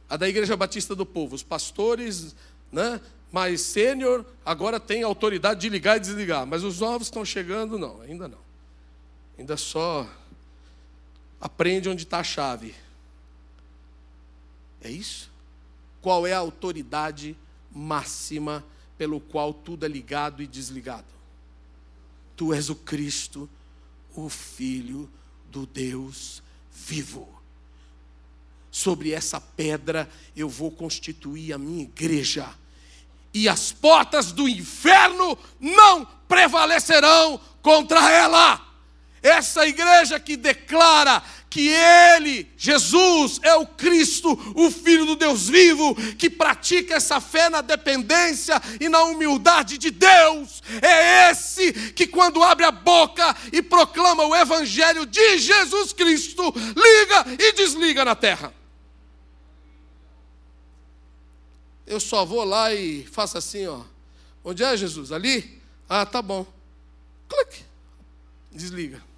A da Igreja Batista do Povo. Os pastores, né, mais sênior, agora têm autoridade de ligar e desligar, mas os novos estão chegando, não, ainda não ainda só aprende onde está a chave. É isso? Qual é a autoridade máxima pelo qual tudo é ligado e desligado? Tu és o Cristo, o Filho do Deus vivo. Sobre essa pedra eu vou constituir a minha igreja, e as portas do inferno não prevalecerão contra ela. Essa igreja que declara que Ele, Jesus, é o Cristo, o Filho do Deus vivo, que pratica essa fé na dependência e na humildade de Deus. É esse que, quando abre a boca e proclama o Evangelho de Jesus Cristo, liga e desliga na terra. Eu só vou lá e faço assim, ó. Onde é Jesus? Ali? Ah, tá bom. Clique. Desliga.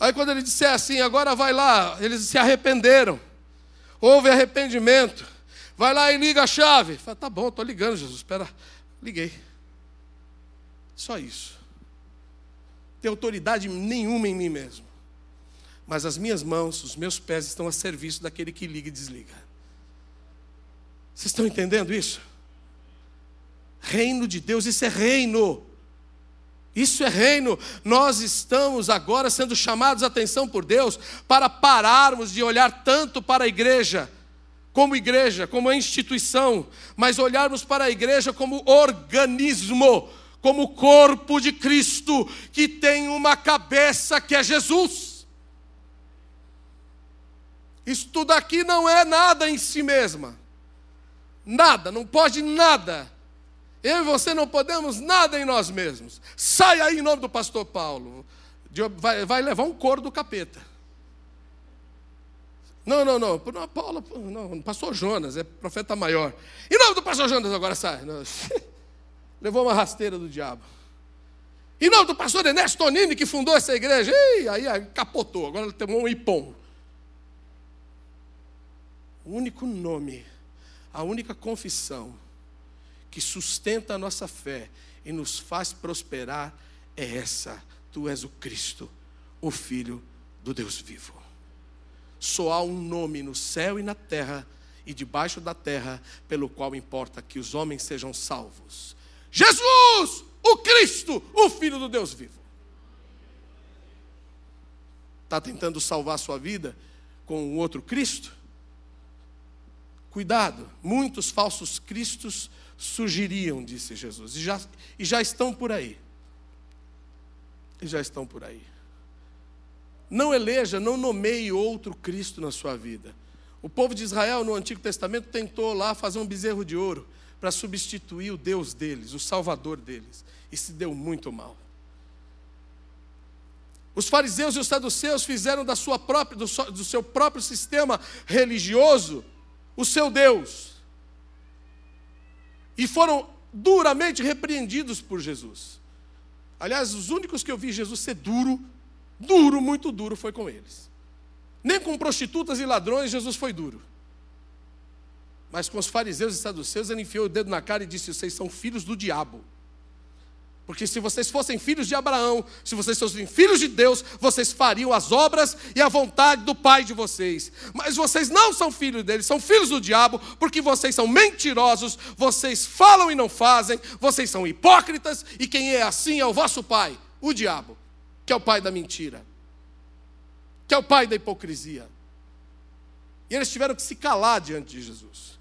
Aí quando ele disser assim, agora vai lá, eles se arrependeram. Houve arrependimento. Vai lá e liga a chave. Fala, tá bom, estou ligando, Jesus. Espera. Liguei. Só isso. Tem autoridade nenhuma em mim mesmo. Mas as minhas mãos, os meus pés estão a serviço daquele que liga e desliga. Vocês estão entendendo isso? Reino de Deus, isso é reino. Isso é reino. Nós estamos agora sendo chamados a atenção por Deus para pararmos de olhar tanto para a igreja, como igreja, como instituição, mas olharmos para a igreja como organismo, como corpo de Cristo, que tem uma cabeça que é Jesus. Isto daqui não é nada em si mesma. Nada, não pode nada eu e você não podemos nada em nós mesmos. Sai aí em nome do pastor Paulo. Vai, vai levar um coro do capeta. Não, não, não. não Paulo, não, pastor Jonas, é profeta maior. Em nome do pastor Jonas, agora sai. <laughs> Levou uma rasteira do diabo. Em nome do pastor Ernesto Tonini, que fundou essa igreja. Ih, aí capotou, agora ele tomou um ipom. O único nome, a única confissão que sustenta a nossa fé e nos faz prosperar é essa: Tu és o Cristo, o Filho do Deus vivo. Só há um nome no céu e na terra e debaixo da terra pelo qual importa que os homens sejam salvos. Jesus, o Cristo, o Filho do Deus vivo. Está tentando salvar a sua vida com um outro Cristo? Cuidado, muitos falsos cristos surgiriam, disse Jesus, e já, e já estão por aí. E já estão por aí. Não eleja, não nomeie outro Cristo na sua vida. O povo de Israel no Antigo Testamento tentou lá fazer um bezerro de ouro para substituir o Deus deles, o Salvador deles, e se deu muito mal. Os fariseus e os saduceus fizeram da sua própria, do, do seu próprio sistema religioso o seu Deus e foram duramente repreendidos por Jesus. Aliás, os únicos que eu vi Jesus ser duro, duro, muito duro, foi com eles. Nem com prostitutas e ladrões Jesus foi duro. Mas com os fariseus e saduceus, ele enfiou o dedo na cara e disse: Vocês são filhos do diabo. Porque se vocês fossem filhos de Abraão, se vocês fossem filhos de Deus, vocês fariam as obras e a vontade do pai de vocês. Mas vocês não são filhos dele, são filhos do diabo, porque vocês são mentirosos, vocês falam e não fazem, vocês são hipócritas, e quem é assim é o vosso pai, o diabo, que é o pai da mentira, que é o pai da hipocrisia. E eles tiveram que se calar diante de Jesus.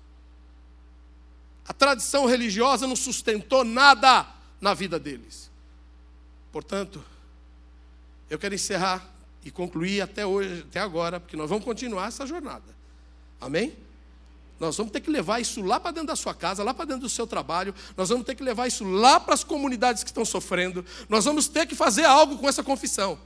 A tradição religiosa não sustentou nada na vida deles. Portanto, eu quero encerrar e concluir até hoje, até agora, porque nós vamos continuar essa jornada. Amém? Nós vamos ter que levar isso lá para dentro da sua casa, lá para dentro do seu trabalho, nós vamos ter que levar isso lá para as comunidades que estão sofrendo, nós vamos ter que fazer algo com essa confissão.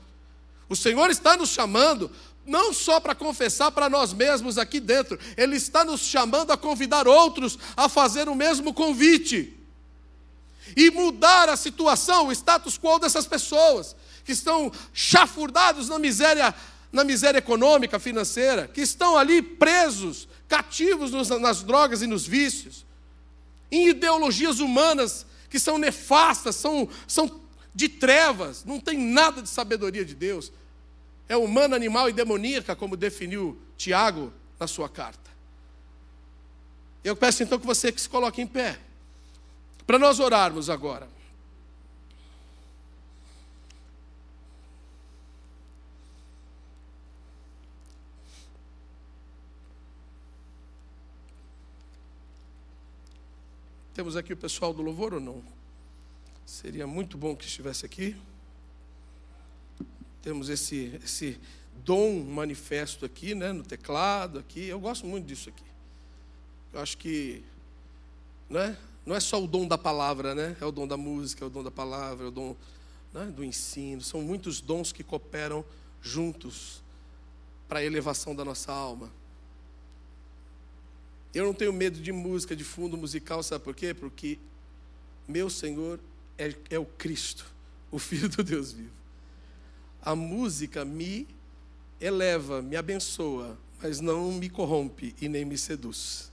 O Senhor está nos chamando não só para confessar para nós mesmos aqui dentro, Ele está nos chamando a convidar outros a fazer o mesmo convite e mudar a situação, o status quo dessas pessoas que estão chafurdados na miséria, na miséria econômica, financeira, que estão ali presos, cativos nos, nas drogas e nos vícios, em ideologias humanas que são nefastas, são, são de trevas, não tem nada de sabedoria de Deus. É humana, animal e demoníaca, como definiu Tiago na sua carta. Eu peço então que você que se coloque em pé. Para nós orarmos agora. Temos aqui o pessoal do louvor ou não? Seria muito bom que estivesse aqui. Temos esse, esse dom manifesto aqui, né, no teclado aqui. Eu gosto muito disso aqui. Eu acho que né, não é só o dom da palavra, né? É o dom da música, é o dom da palavra, é o dom né, do ensino. São muitos dons que cooperam juntos para a elevação da nossa alma. Eu não tenho medo de música, de fundo musical, sabe por quê? Porque meu Senhor é, é o Cristo, o Filho do Deus vivo. A música me eleva, me abençoa, mas não me corrompe e nem me seduz.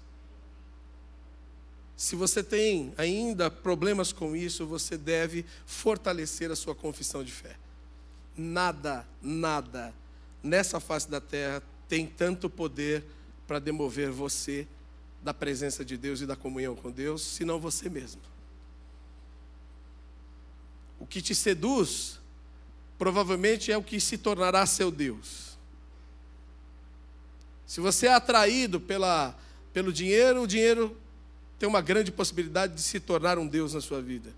Se você tem ainda problemas com isso, você deve fortalecer a sua confissão de fé. Nada, nada nessa face da terra tem tanto poder para demover você da presença de Deus e da comunhão com Deus, senão você mesmo. O que te seduz, provavelmente é o que se tornará seu Deus. Se você é atraído pela, pelo dinheiro, o dinheiro tem uma grande possibilidade de se tornar um Deus na sua vida.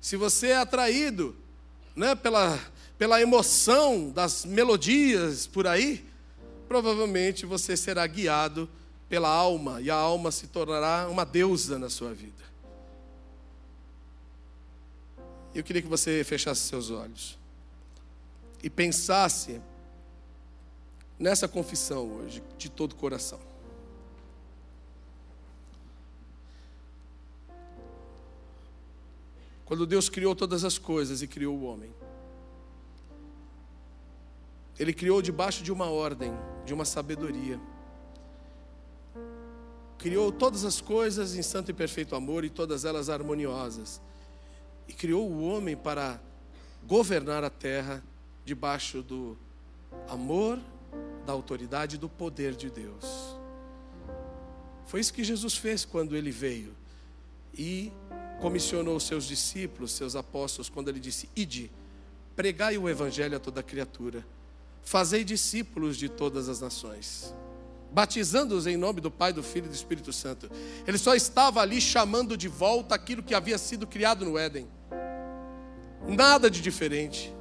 Se você é atraído né, pela, pela emoção das melodias por aí, provavelmente você será guiado pela alma e a alma se tornará uma deusa na sua vida. Eu queria que você fechasse seus olhos e pensasse nessa confissão hoje, de todo o coração. Quando Deus criou todas as coisas e criou o homem, Ele criou debaixo de uma ordem, de uma sabedoria. Criou todas as coisas em santo e perfeito amor e todas elas harmoniosas. E criou o homem para governar a terra debaixo do amor, da autoridade e do poder de Deus. Foi isso que Jesus fez quando ele veio. E comissionou seus discípulos, seus apóstolos, quando ele disse: Ide, pregai o evangelho a toda criatura, fazei discípulos de todas as nações, batizando-os em nome do Pai, do Filho e do Espírito Santo. Ele só estava ali chamando de volta aquilo que havia sido criado no Éden. Nada de diferente.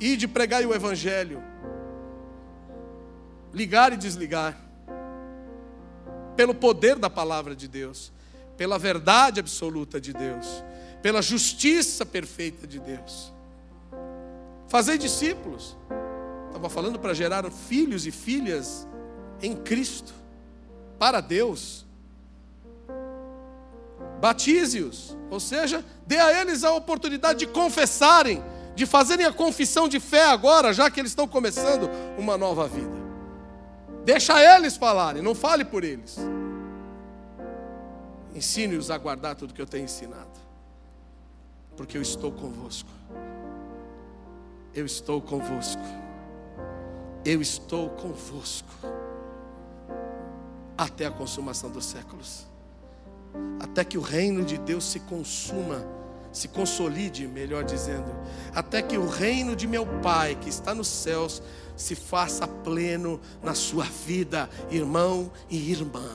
Ide, pregai o evangelho. Ligar e desligar. Pelo poder da palavra de Deus pela verdade absoluta de Deus, pela justiça perfeita de Deus. Fazer discípulos. Estava falando para gerar filhos e filhas em Cristo, para Deus. Batize-os, ou seja, dê a eles a oportunidade de confessarem, de fazerem a confissão de fé agora, já que eles estão começando uma nova vida. Deixa eles falarem, não fale por eles. Ensine-os a guardar tudo que eu tenho ensinado. Porque eu estou convosco. Eu estou convosco. Eu estou convosco. Até a consumação dos séculos. Até que o reino de Deus se consuma, se consolide, melhor dizendo. Até que o reino de meu Pai, que está nos céus, se faça pleno na sua vida, irmão e irmã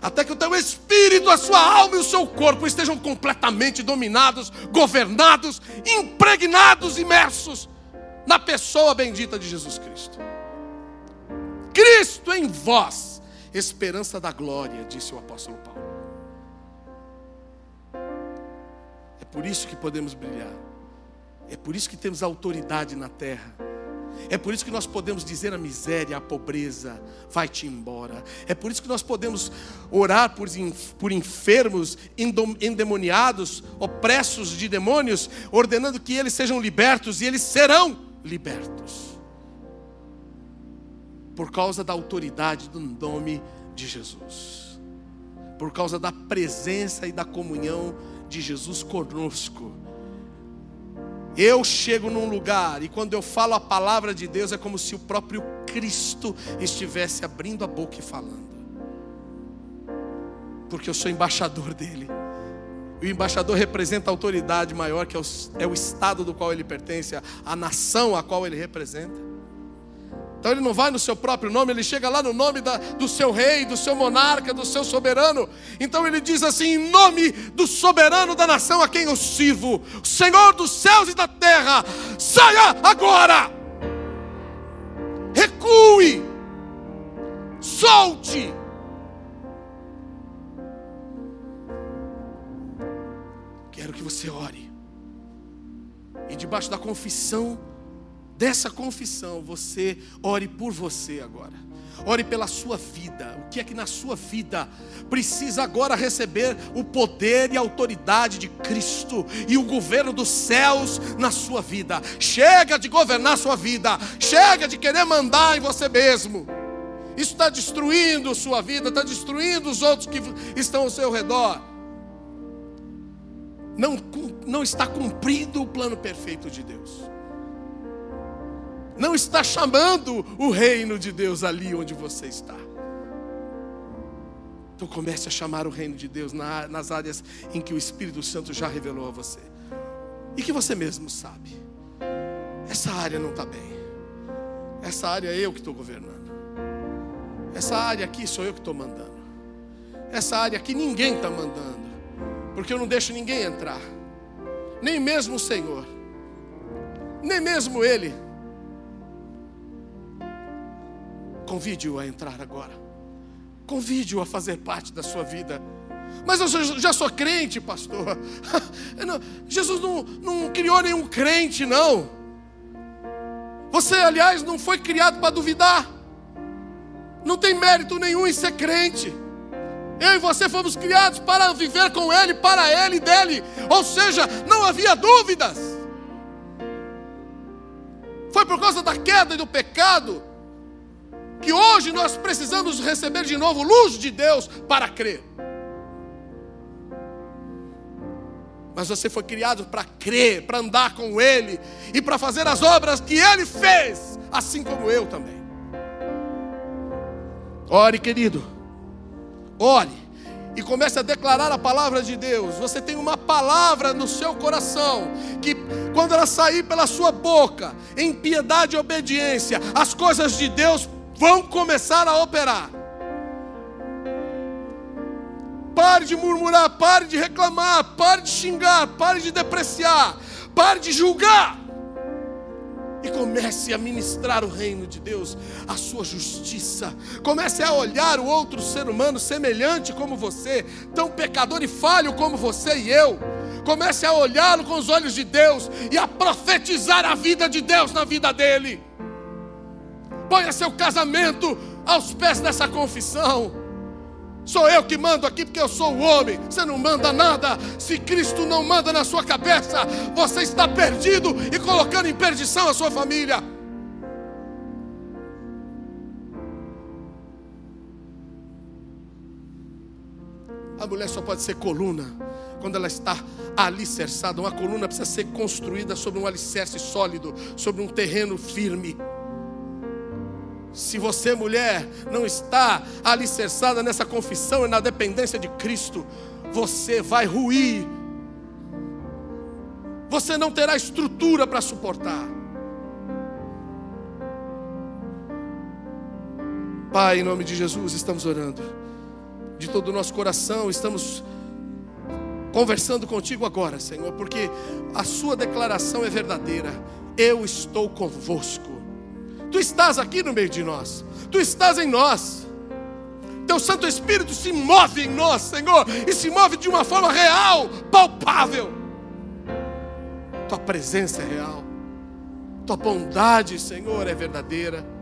até que o teu espírito, a sua alma e o seu corpo estejam completamente dominados, governados, impregnados, imersos na pessoa bendita de Jesus Cristo. Cristo em vós, esperança da glória, disse o apóstolo Paulo. É por isso que podemos brilhar, é por isso que temos autoridade na terra é por isso que nós podemos dizer a miséria, a pobreza, vai-te embora. É por isso que nós podemos orar por, por enfermos, endemoniados, opressos de demônios, ordenando que eles sejam libertos e eles serão libertos. Por causa da autoridade do nome de Jesus. Por causa da presença e da comunhão de Jesus conosco eu chego num lugar e quando eu falo a palavra de Deus é como se o próprio Cristo estivesse abrindo a boca e falando. Porque eu sou embaixador dele. O embaixador representa a autoridade maior, que é o, é o estado do qual ele pertence, a nação a qual ele representa. Então ele não vai no seu próprio nome, ele chega lá no nome da, do seu rei, do seu monarca, do seu soberano. Então ele diz assim: em nome do soberano da nação a quem eu sirvo, o Senhor dos céus e da terra, saia agora! Recue! Solte! Quero que você ore. E debaixo da confissão dessa confissão, você ore por você agora. Ore pela sua vida. O que é que na sua vida precisa agora receber o poder e a autoridade de Cristo e o governo dos céus na sua vida? Chega de governar a sua vida. Chega de querer mandar em você mesmo. Isso está destruindo sua vida, está destruindo os outros que estão ao seu redor. Não, não está cumprindo o plano perfeito de Deus não está chamando o reino de Deus ali onde você está. Então comece a chamar o reino de Deus nas áreas em que o Espírito Santo já revelou a você. E que você mesmo sabe. Essa área não está bem. Essa área é eu que estou governando. Essa área aqui sou eu que estou mandando. Essa área aqui ninguém está mandando. Porque eu não deixo ninguém entrar. Nem mesmo o Senhor. Nem mesmo Ele Convide-o a entrar agora. Convide-o a fazer parte da sua vida. Mas eu já sou crente, pastor. <laughs> Jesus não, não criou nenhum crente, não. Você, aliás, não foi criado para duvidar. Não tem mérito nenhum em ser crente. Eu e você fomos criados para viver com Ele, para Ele e dele. Ou seja, não havia dúvidas. Foi por causa da queda e do pecado que hoje nós precisamos receber de novo luz de Deus para crer. Mas você foi criado para crer, para andar com Ele e para fazer as obras que Ele fez, assim como eu também. Ore, querido, ore e comece a declarar a palavra de Deus. Você tem uma palavra no seu coração que, quando ela sair pela sua boca, em piedade e obediência, as coisas de Deus vão começar a operar. Pare de murmurar, pare de reclamar, pare de xingar, pare de depreciar, pare de julgar. E comece a ministrar o reino de Deus, a sua justiça. Comece a olhar o outro ser humano semelhante como você, tão pecador e falho como você e eu. Comece a olhá-lo com os olhos de Deus e a profetizar a vida de Deus na vida dele. Ponha seu casamento aos pés dessa confissão. Sou eu que mando aqui porque eu sou o homem. Você não manda nada. Se Cristo não manda na sua cabeça, você está perdido e colocando em perdição a sua família. A mulher só pode ser coluna quando ela está alicerçada. Uma coluna precisa ser construída sobre um alicerce sólido, sobre um terreno firme. Se você, mulher, não está alicerçada nessa confissão e na dependência de Cristo, você vai ruir. Você não terá estrutura para suportar. Pai, em nome de Jesus, estamos orando. De todo o nosso coração, estamos conversando contigo agora, Senhor, porque a Sua declaração é verdadeira. Eu estou convosco Tu estás aqui no meio de nós. Tu estás em nós. Teu Santo Espírito se move em nós, Senhor, e se move de uma forma real, palpável. Tua presença é real. Tua bondade, Senhor, é verdadeira.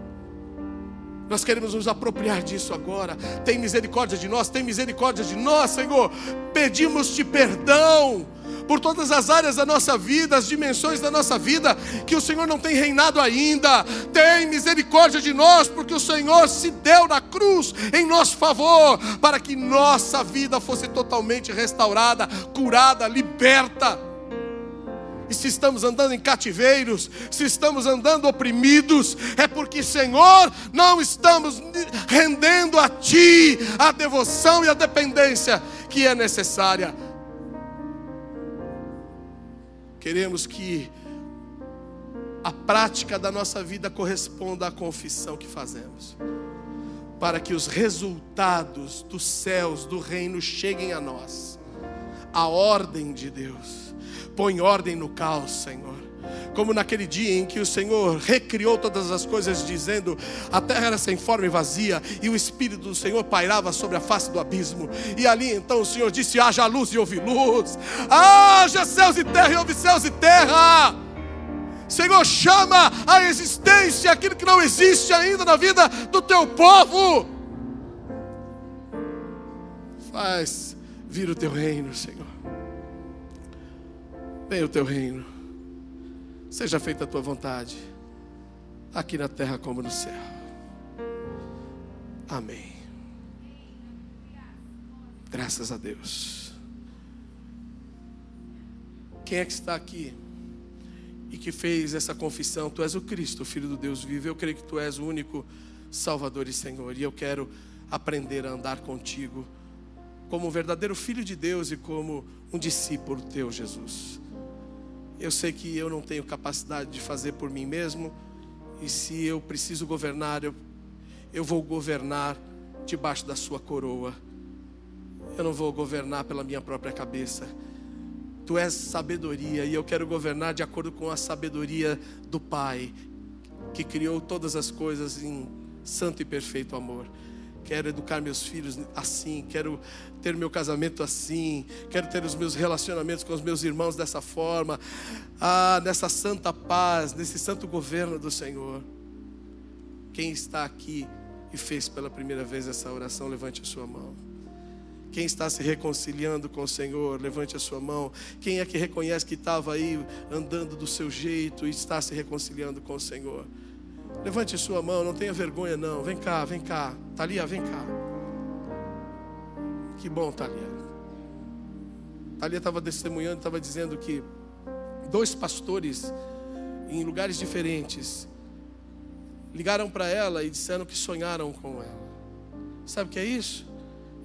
Nós queremos nos apropriar disso agora. Tem misericórdia de nós, tem misericórdia de nós, Senhor. Pedimos-te perdão por todas as áreas da nossa vida, as dimensões da nossa vida, que o Senhor não tem reinado ainda. Tem misericórdia de nós, porque o Senhor se deu na cruz em nosso favor, para que nossa vida fosse totalmente restaurada, curada, liberta. E se estamos andando em cativeiros, se estamos andando oprimidos, é porque, Senhor, não estamos rendendo a Ti a devoção e a dependência que é necessária. Queremos que a prática da nossa vida corresponda à confissão que fazemos, para que os resultados dos céus, do reino, cheguem a nós. A ordem de Deus, põe ordem no caos, Senhor como naquele dia em que o Senhor recriou todas as coisas, dizendo: a terra era sem forma e vazia, e o Espírito do Senhor pairava sobre a face do abismo. E ali então o Senhor disse: haja luz e houve luz, haja céus e terra e houve céus e terra. Senhor, chama a existência aquilo que não existe ainda na vida do teu povo. Faz vir o teu reino, Senhor. Venha o teu reino. Seja feita a tua vontade, aqui na terra como no céu. Amém. Graças a Deus. Quem é que está aqui e que fez essa confissão? Tu és o Cristo, o Filho do Deus vivo. Eu creio que tu és o único Salvador e Senhor. E eu quero aprender a andar contigo como um verdadeiro filho de Deus e como um discípulo teu, Jesus. Eu sei que eu não tenho capacidade de fazer por mim mesmo, e se eu preciso governar, eu, eu vou governar debaixo da sua coroa. Eu não vou governar pela minha própria cabeça. Tu és sabedoria e eu quero governar de acordo com a sabedoria do Pai, que criou todas as coisas em santo e perfeito amor. Quero educar meus filhos assim, quero ter meu casamento assim, quero ter os meus relacionamentos com os meus irmãos dessa forma, ah, nessa santa paz, nesse santo governo do Senhor. Quem está aqui e fez pela primeira vez essa oração, levante a sua mão. Quem está se reconciliando com o Senhor, levante a sua mão. Quem é que reconhece que estava aí andando do seu jeito e está se reconciliando com o Senhor? Levante sua mão, não tenha vergonha não. Vem cá, vem cá. Thalia, vem cá. Que bom, Thalia. Thalia estava testemunhando, estava dizendo que dois pastores em lugares diferentes ligaram para ela e disseram que sonharam com ela. Sabe o que é isso?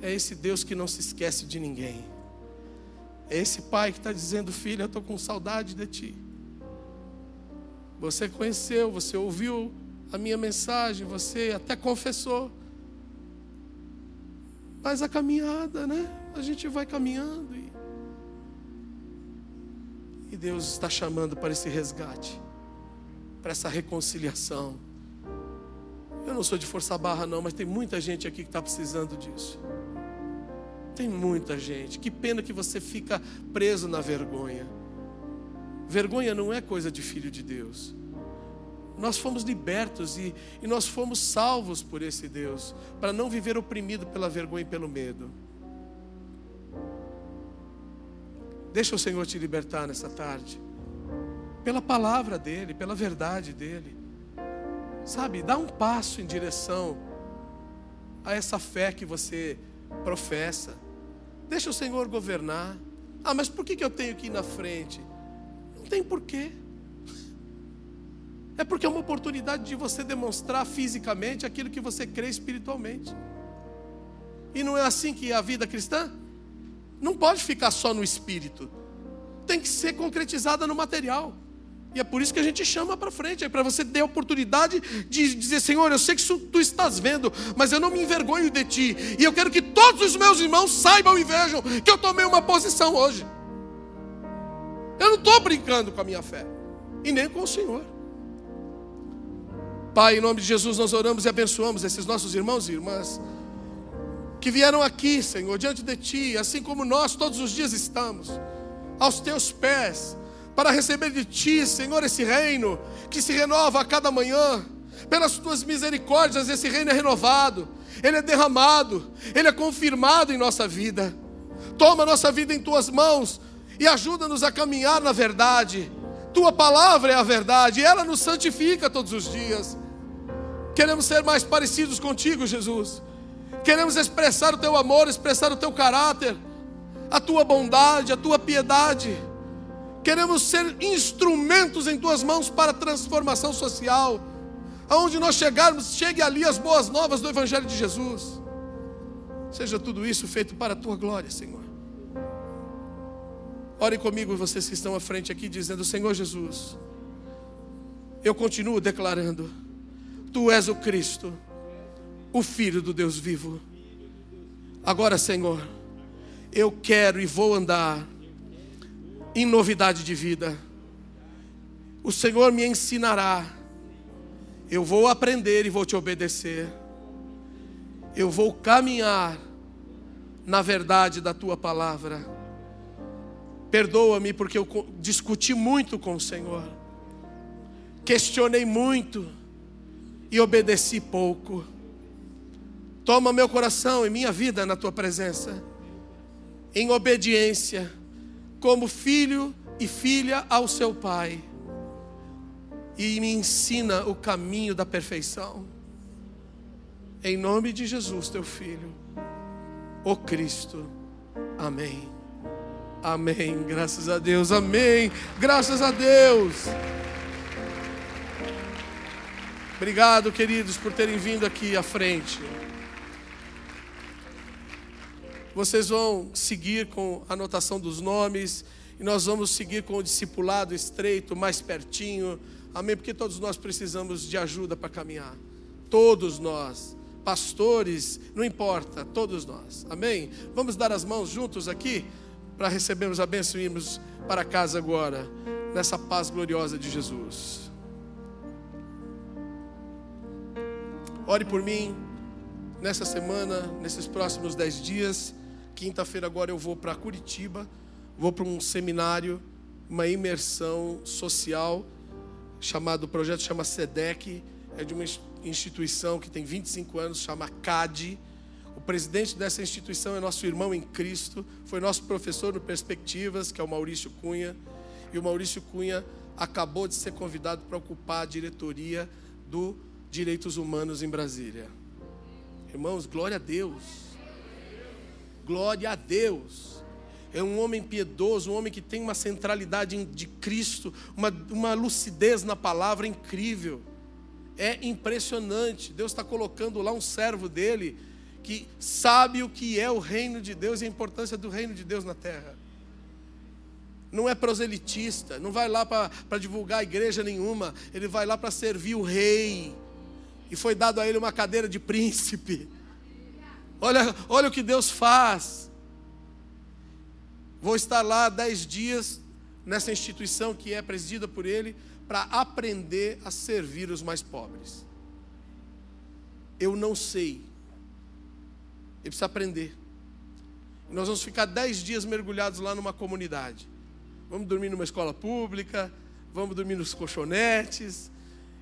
É esse Deus que não se esquece de ninguém. É esse pai que está dizendo: Filha, eu estou com saudade de ti. Você conheceu, você ouviu a minha mensagem, você até confessou. Mas a caminhada, né? A gente vai caminhando e, e Deus está chamando para esse resgate, para essa reconciliação. Eu não sou de força barra, não, mas tem muita gente aqui que está precisando disso. Tem muita gente. Que pena que você fica preso na vergonha. Vergonha não é coisa de filho de Deus. Nós fomos libertos e, e nós fomos salvos por esse Deus, para não viver oprimido pela vergonha e pelo medo. Deixa o Senhor te libertar nessa tarde, pela palavra dEle, pela verdade dEle. Sabe, dá um passo em direção a essa fé que você professa. Deixa o Senhor governar. Ah, mas por que, eu tenho que ir na frente? Não tem porquê. É porque é uma oportunidade de você demonstrar fisicamente aquilo que você crê espiritualmente. E não é assim que é a vida cristã? Não pode ficar só no espírito. Tem que ser concretizada no material. E é por isso que a gente chama para frente, é para você ter a oportunidade de dizer: Senhor, eu sei que tu estás vendo, mas eu não me envergonho de ti. E eu quero que todos os meus irmãos saibam e vejam que eu tomei uma posição hoje. Eu não estou brincando com a minha fé, e nem com o Senhor. Pai, em nome de Jesus, nós oramos e abençoamos esses nossos irmãos e irmãs que vieram aqui, Senhor, diante de Ti, assim como nós todos os dias estamos, aos Teus pés para receber de Ti, Senhor, esse reino que se renova a cada manhã. Pelas Tuas misericórdias, esse reino é renovado, ele é derramado, ele é confirmado em nossa vida. Toma nossa vida em Tuas mãos e ajuda-nos a caminhar na verdade. Tua palavra é a verdade, ela nos santifica todos os dias. Queremos ser mais parecidos contigo, Jesus. Queremos expressar o teu amor, expressar o teu caráter, a tua bondade, a tua piedade. Queremos ser instrumentos em tuas mãos para transformação social. Aonde nós chegarmos, chegue ali as boas novas do Evangelho de Jesus. Seja tudo isso feito para a tua glória, Senhor. Ore comigo, vocês que estão à frente aqui, dizendo: Senhor Jesus, eu continuo declarando: Tu és o Cristo, o Filho do Deus vivo. Agora, Senhor, eu quero e vou andar em novidade de vida. O Senhor me ensinará. Eu vou aprender e vou te obedecer. Eu vou caminhar na verdade da tua palavra. Perdoa-me porque eu discuti muito com o Senhor. questionei muito e obedeci pouco. Toma meu coração e minha vida na tua presença, em obediência, como filho e filha ao seu Pai, e me ensina o caminho da perfeição. Em nome de Jesus, teu filho, o Cristo. Amém. Amém. Graças a Deus. Amém. Graças a Deus. Obrigado, queridos, por terem vindo aqui à frente. Vocês vão seguir com a anotação dos nomes e nós vamos seguir com o discipulado estreito, mais pertinho. Amém? Porque todos nós precisamos de ajuda para caminhar. Todos nós pastores, não importa, todos nós. Amém? Vamos dar as mãos juntos aqui para recebermos a bênção e irmos para casa agora, nessa paz gloriosa de Jesus. Ore por mim nessa semana, nesses próximos dez dias. Quinta-feira agora eu vou para Curitiba, vou para um seminário, uma imersão social chamado, o projeto chama SEDEC, é de uma instituição que tem 25 anos, chama CAD. O presidente dessa instituição é nosso irmão em Cristo, foi nosso professor no Perspectivas, que é o Maurício Cunha. E o Maurício Cunha acabou de ser convidado para ocupar a diretoria do Direitos Humanos em Brasília. Irmãos, glória a Deus. Glória a Deus. É um homem piedoso, um homem que tem uma centralidade de Cristo, uma, uma lucidez na palavra incrível. É impressionante. Deus está colocando lá um servo dele que sabe o que é o reino de Deus e a importância do reino de Deus na terra. Não é proselitista, não vai lá para divulgar a igreja nenhuma, ele vai lá para servir o rei. E foi dado a ele uma cadeira de príncipe. Olha, olha o que Deus faz. Vou estar lá dez dias nessa instituição que é presidida por ele para aprender a servir os mais pobres. Eu não sei. Ele precisa aprender. Nós vamos ficar dez dias mergulhados lá numa comunidade. Vamos dormir numa escola pública, vamos dormir nos colchonetes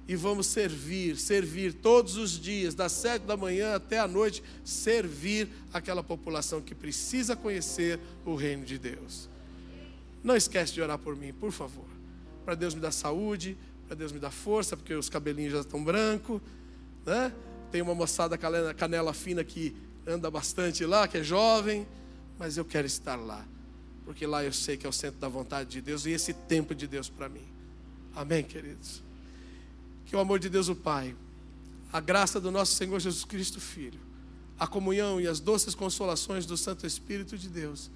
e vamos servir, servir todos os dias, das sete da manhã até a noite, servir aquela população que precisa conhecer o reino de Deus. Não esquece de orar por mim, por favor para Deus me dar saúde, para Deus me dar força, porque os cabelinhos já estão brancos, né? Tem uma moçada canela, canela fina que anda bastante lá, que é jovem, mas eu quero estar lá, porque lá eu sei que é o centro da vontade de Deus e esse tempo de Deus para mim. Amém, queridos? Que o amor de Deus, o Pai, a graça do nosso Senhor Jesus Cristo, Filho, a comunhão e as doces consolações do Santo Espírito de Deus,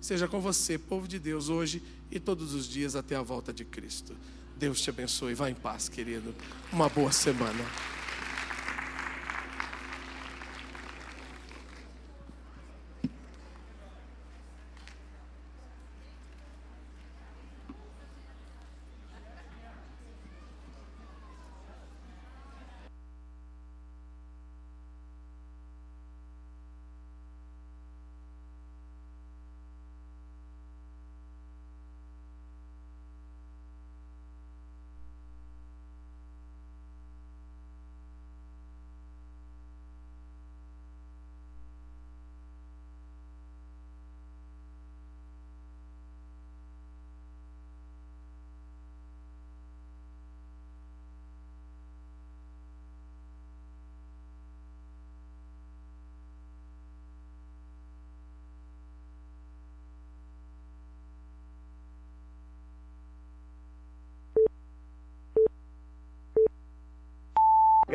seja com você, povo de Deus, hoje e todos os dias até a volta de Cristo. Deus te abençoe. Vá em paz, querido. Uma boa semana.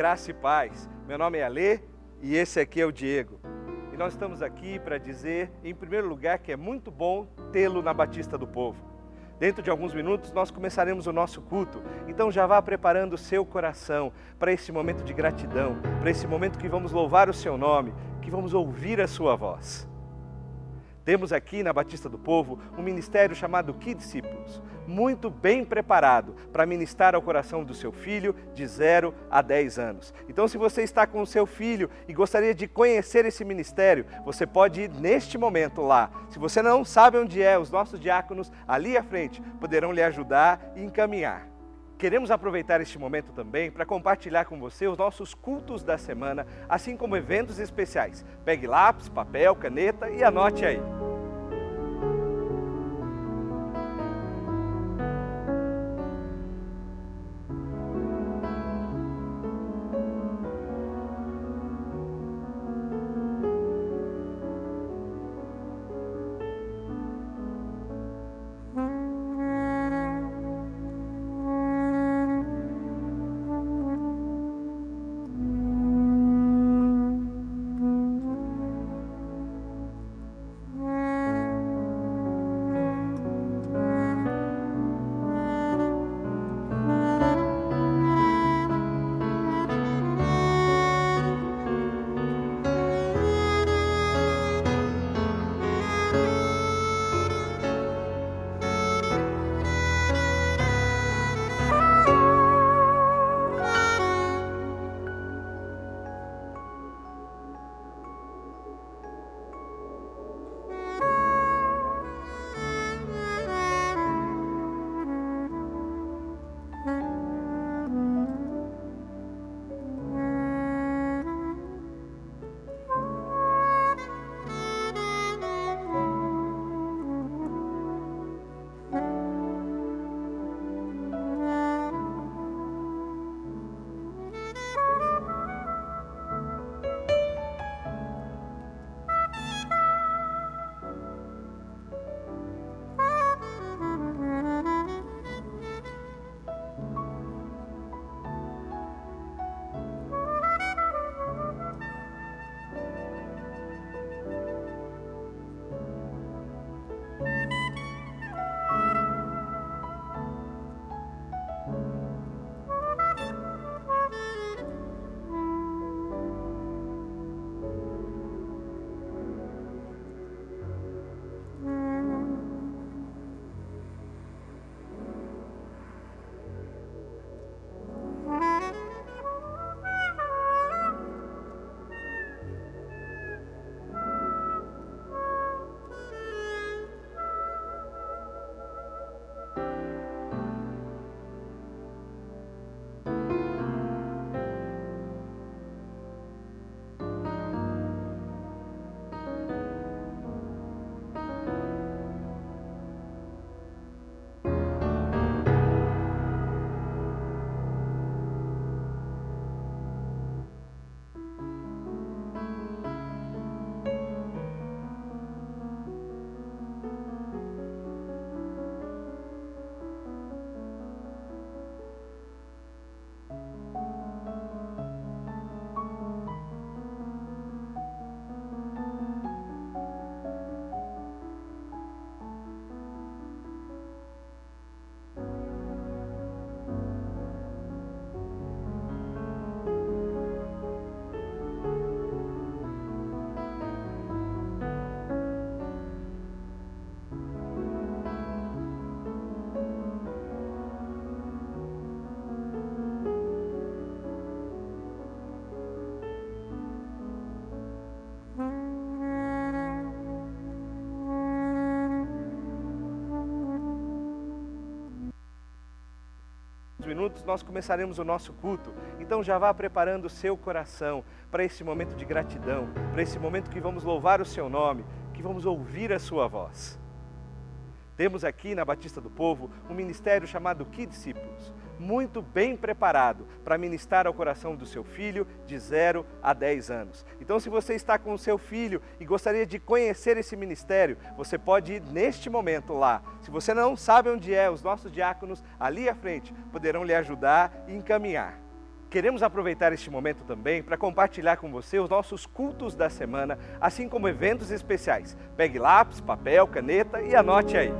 Graça e paz. Meu nome é Alê e esse aqui é o Diego. E nós estamos aqui para dizer, em primeiro lugar, que é muito bom tê-lo na Batista do Povo. Dentro de alguns minutos nós começaremos o nosso culto, então já vá preparando o seu coração para esse momento de gratidão, para esse momento que vamos louvar o seu nome, que vamos ouvir a sua voz. Temos aqui na Batista do Povo um ministério chamado Que Discípulos, muito bem preparado para ministrar ao coração do seu filho de 0 a 10 anos. Então, se você está com o seu filho e gostaria de conhecer esse ministério, você pode ir neste momento lá. Se você não sabe onde é, os nossos diáconos ali à frente poderão lhe ajudar e encaminhar. Queremos aproveitar este momento também para compartilhar com você os nossos cultos da semana, assim como eventos especiais. Pegue lápis, papel, caneta e anote aí. Minutos nós começaremos o nosso culto. Então já vá preparando o seu coração para esse momento de gratidão, para esse momento que vamos louvar o seu nome, que vamos ouvir a sua voz. Temos aqui na Batista do Povo um ministério chamado Discípulos, muito bem preparado para ministrar ao coração do seu filho de 0 a 10 anos. Então, se você está com o seu filho e gostaria de conhecer esse ministério, você pode ir neste momento lá. Se você não sabe onde é, os nossos diáconos ali à frente poderão lhe ajudar e encaminhar. Queremos aproveitar este momento também para compartilhar com você os nossos cultos da semana, assim como eventos especiais. Pegue lápis, papel, caneta e anote aí.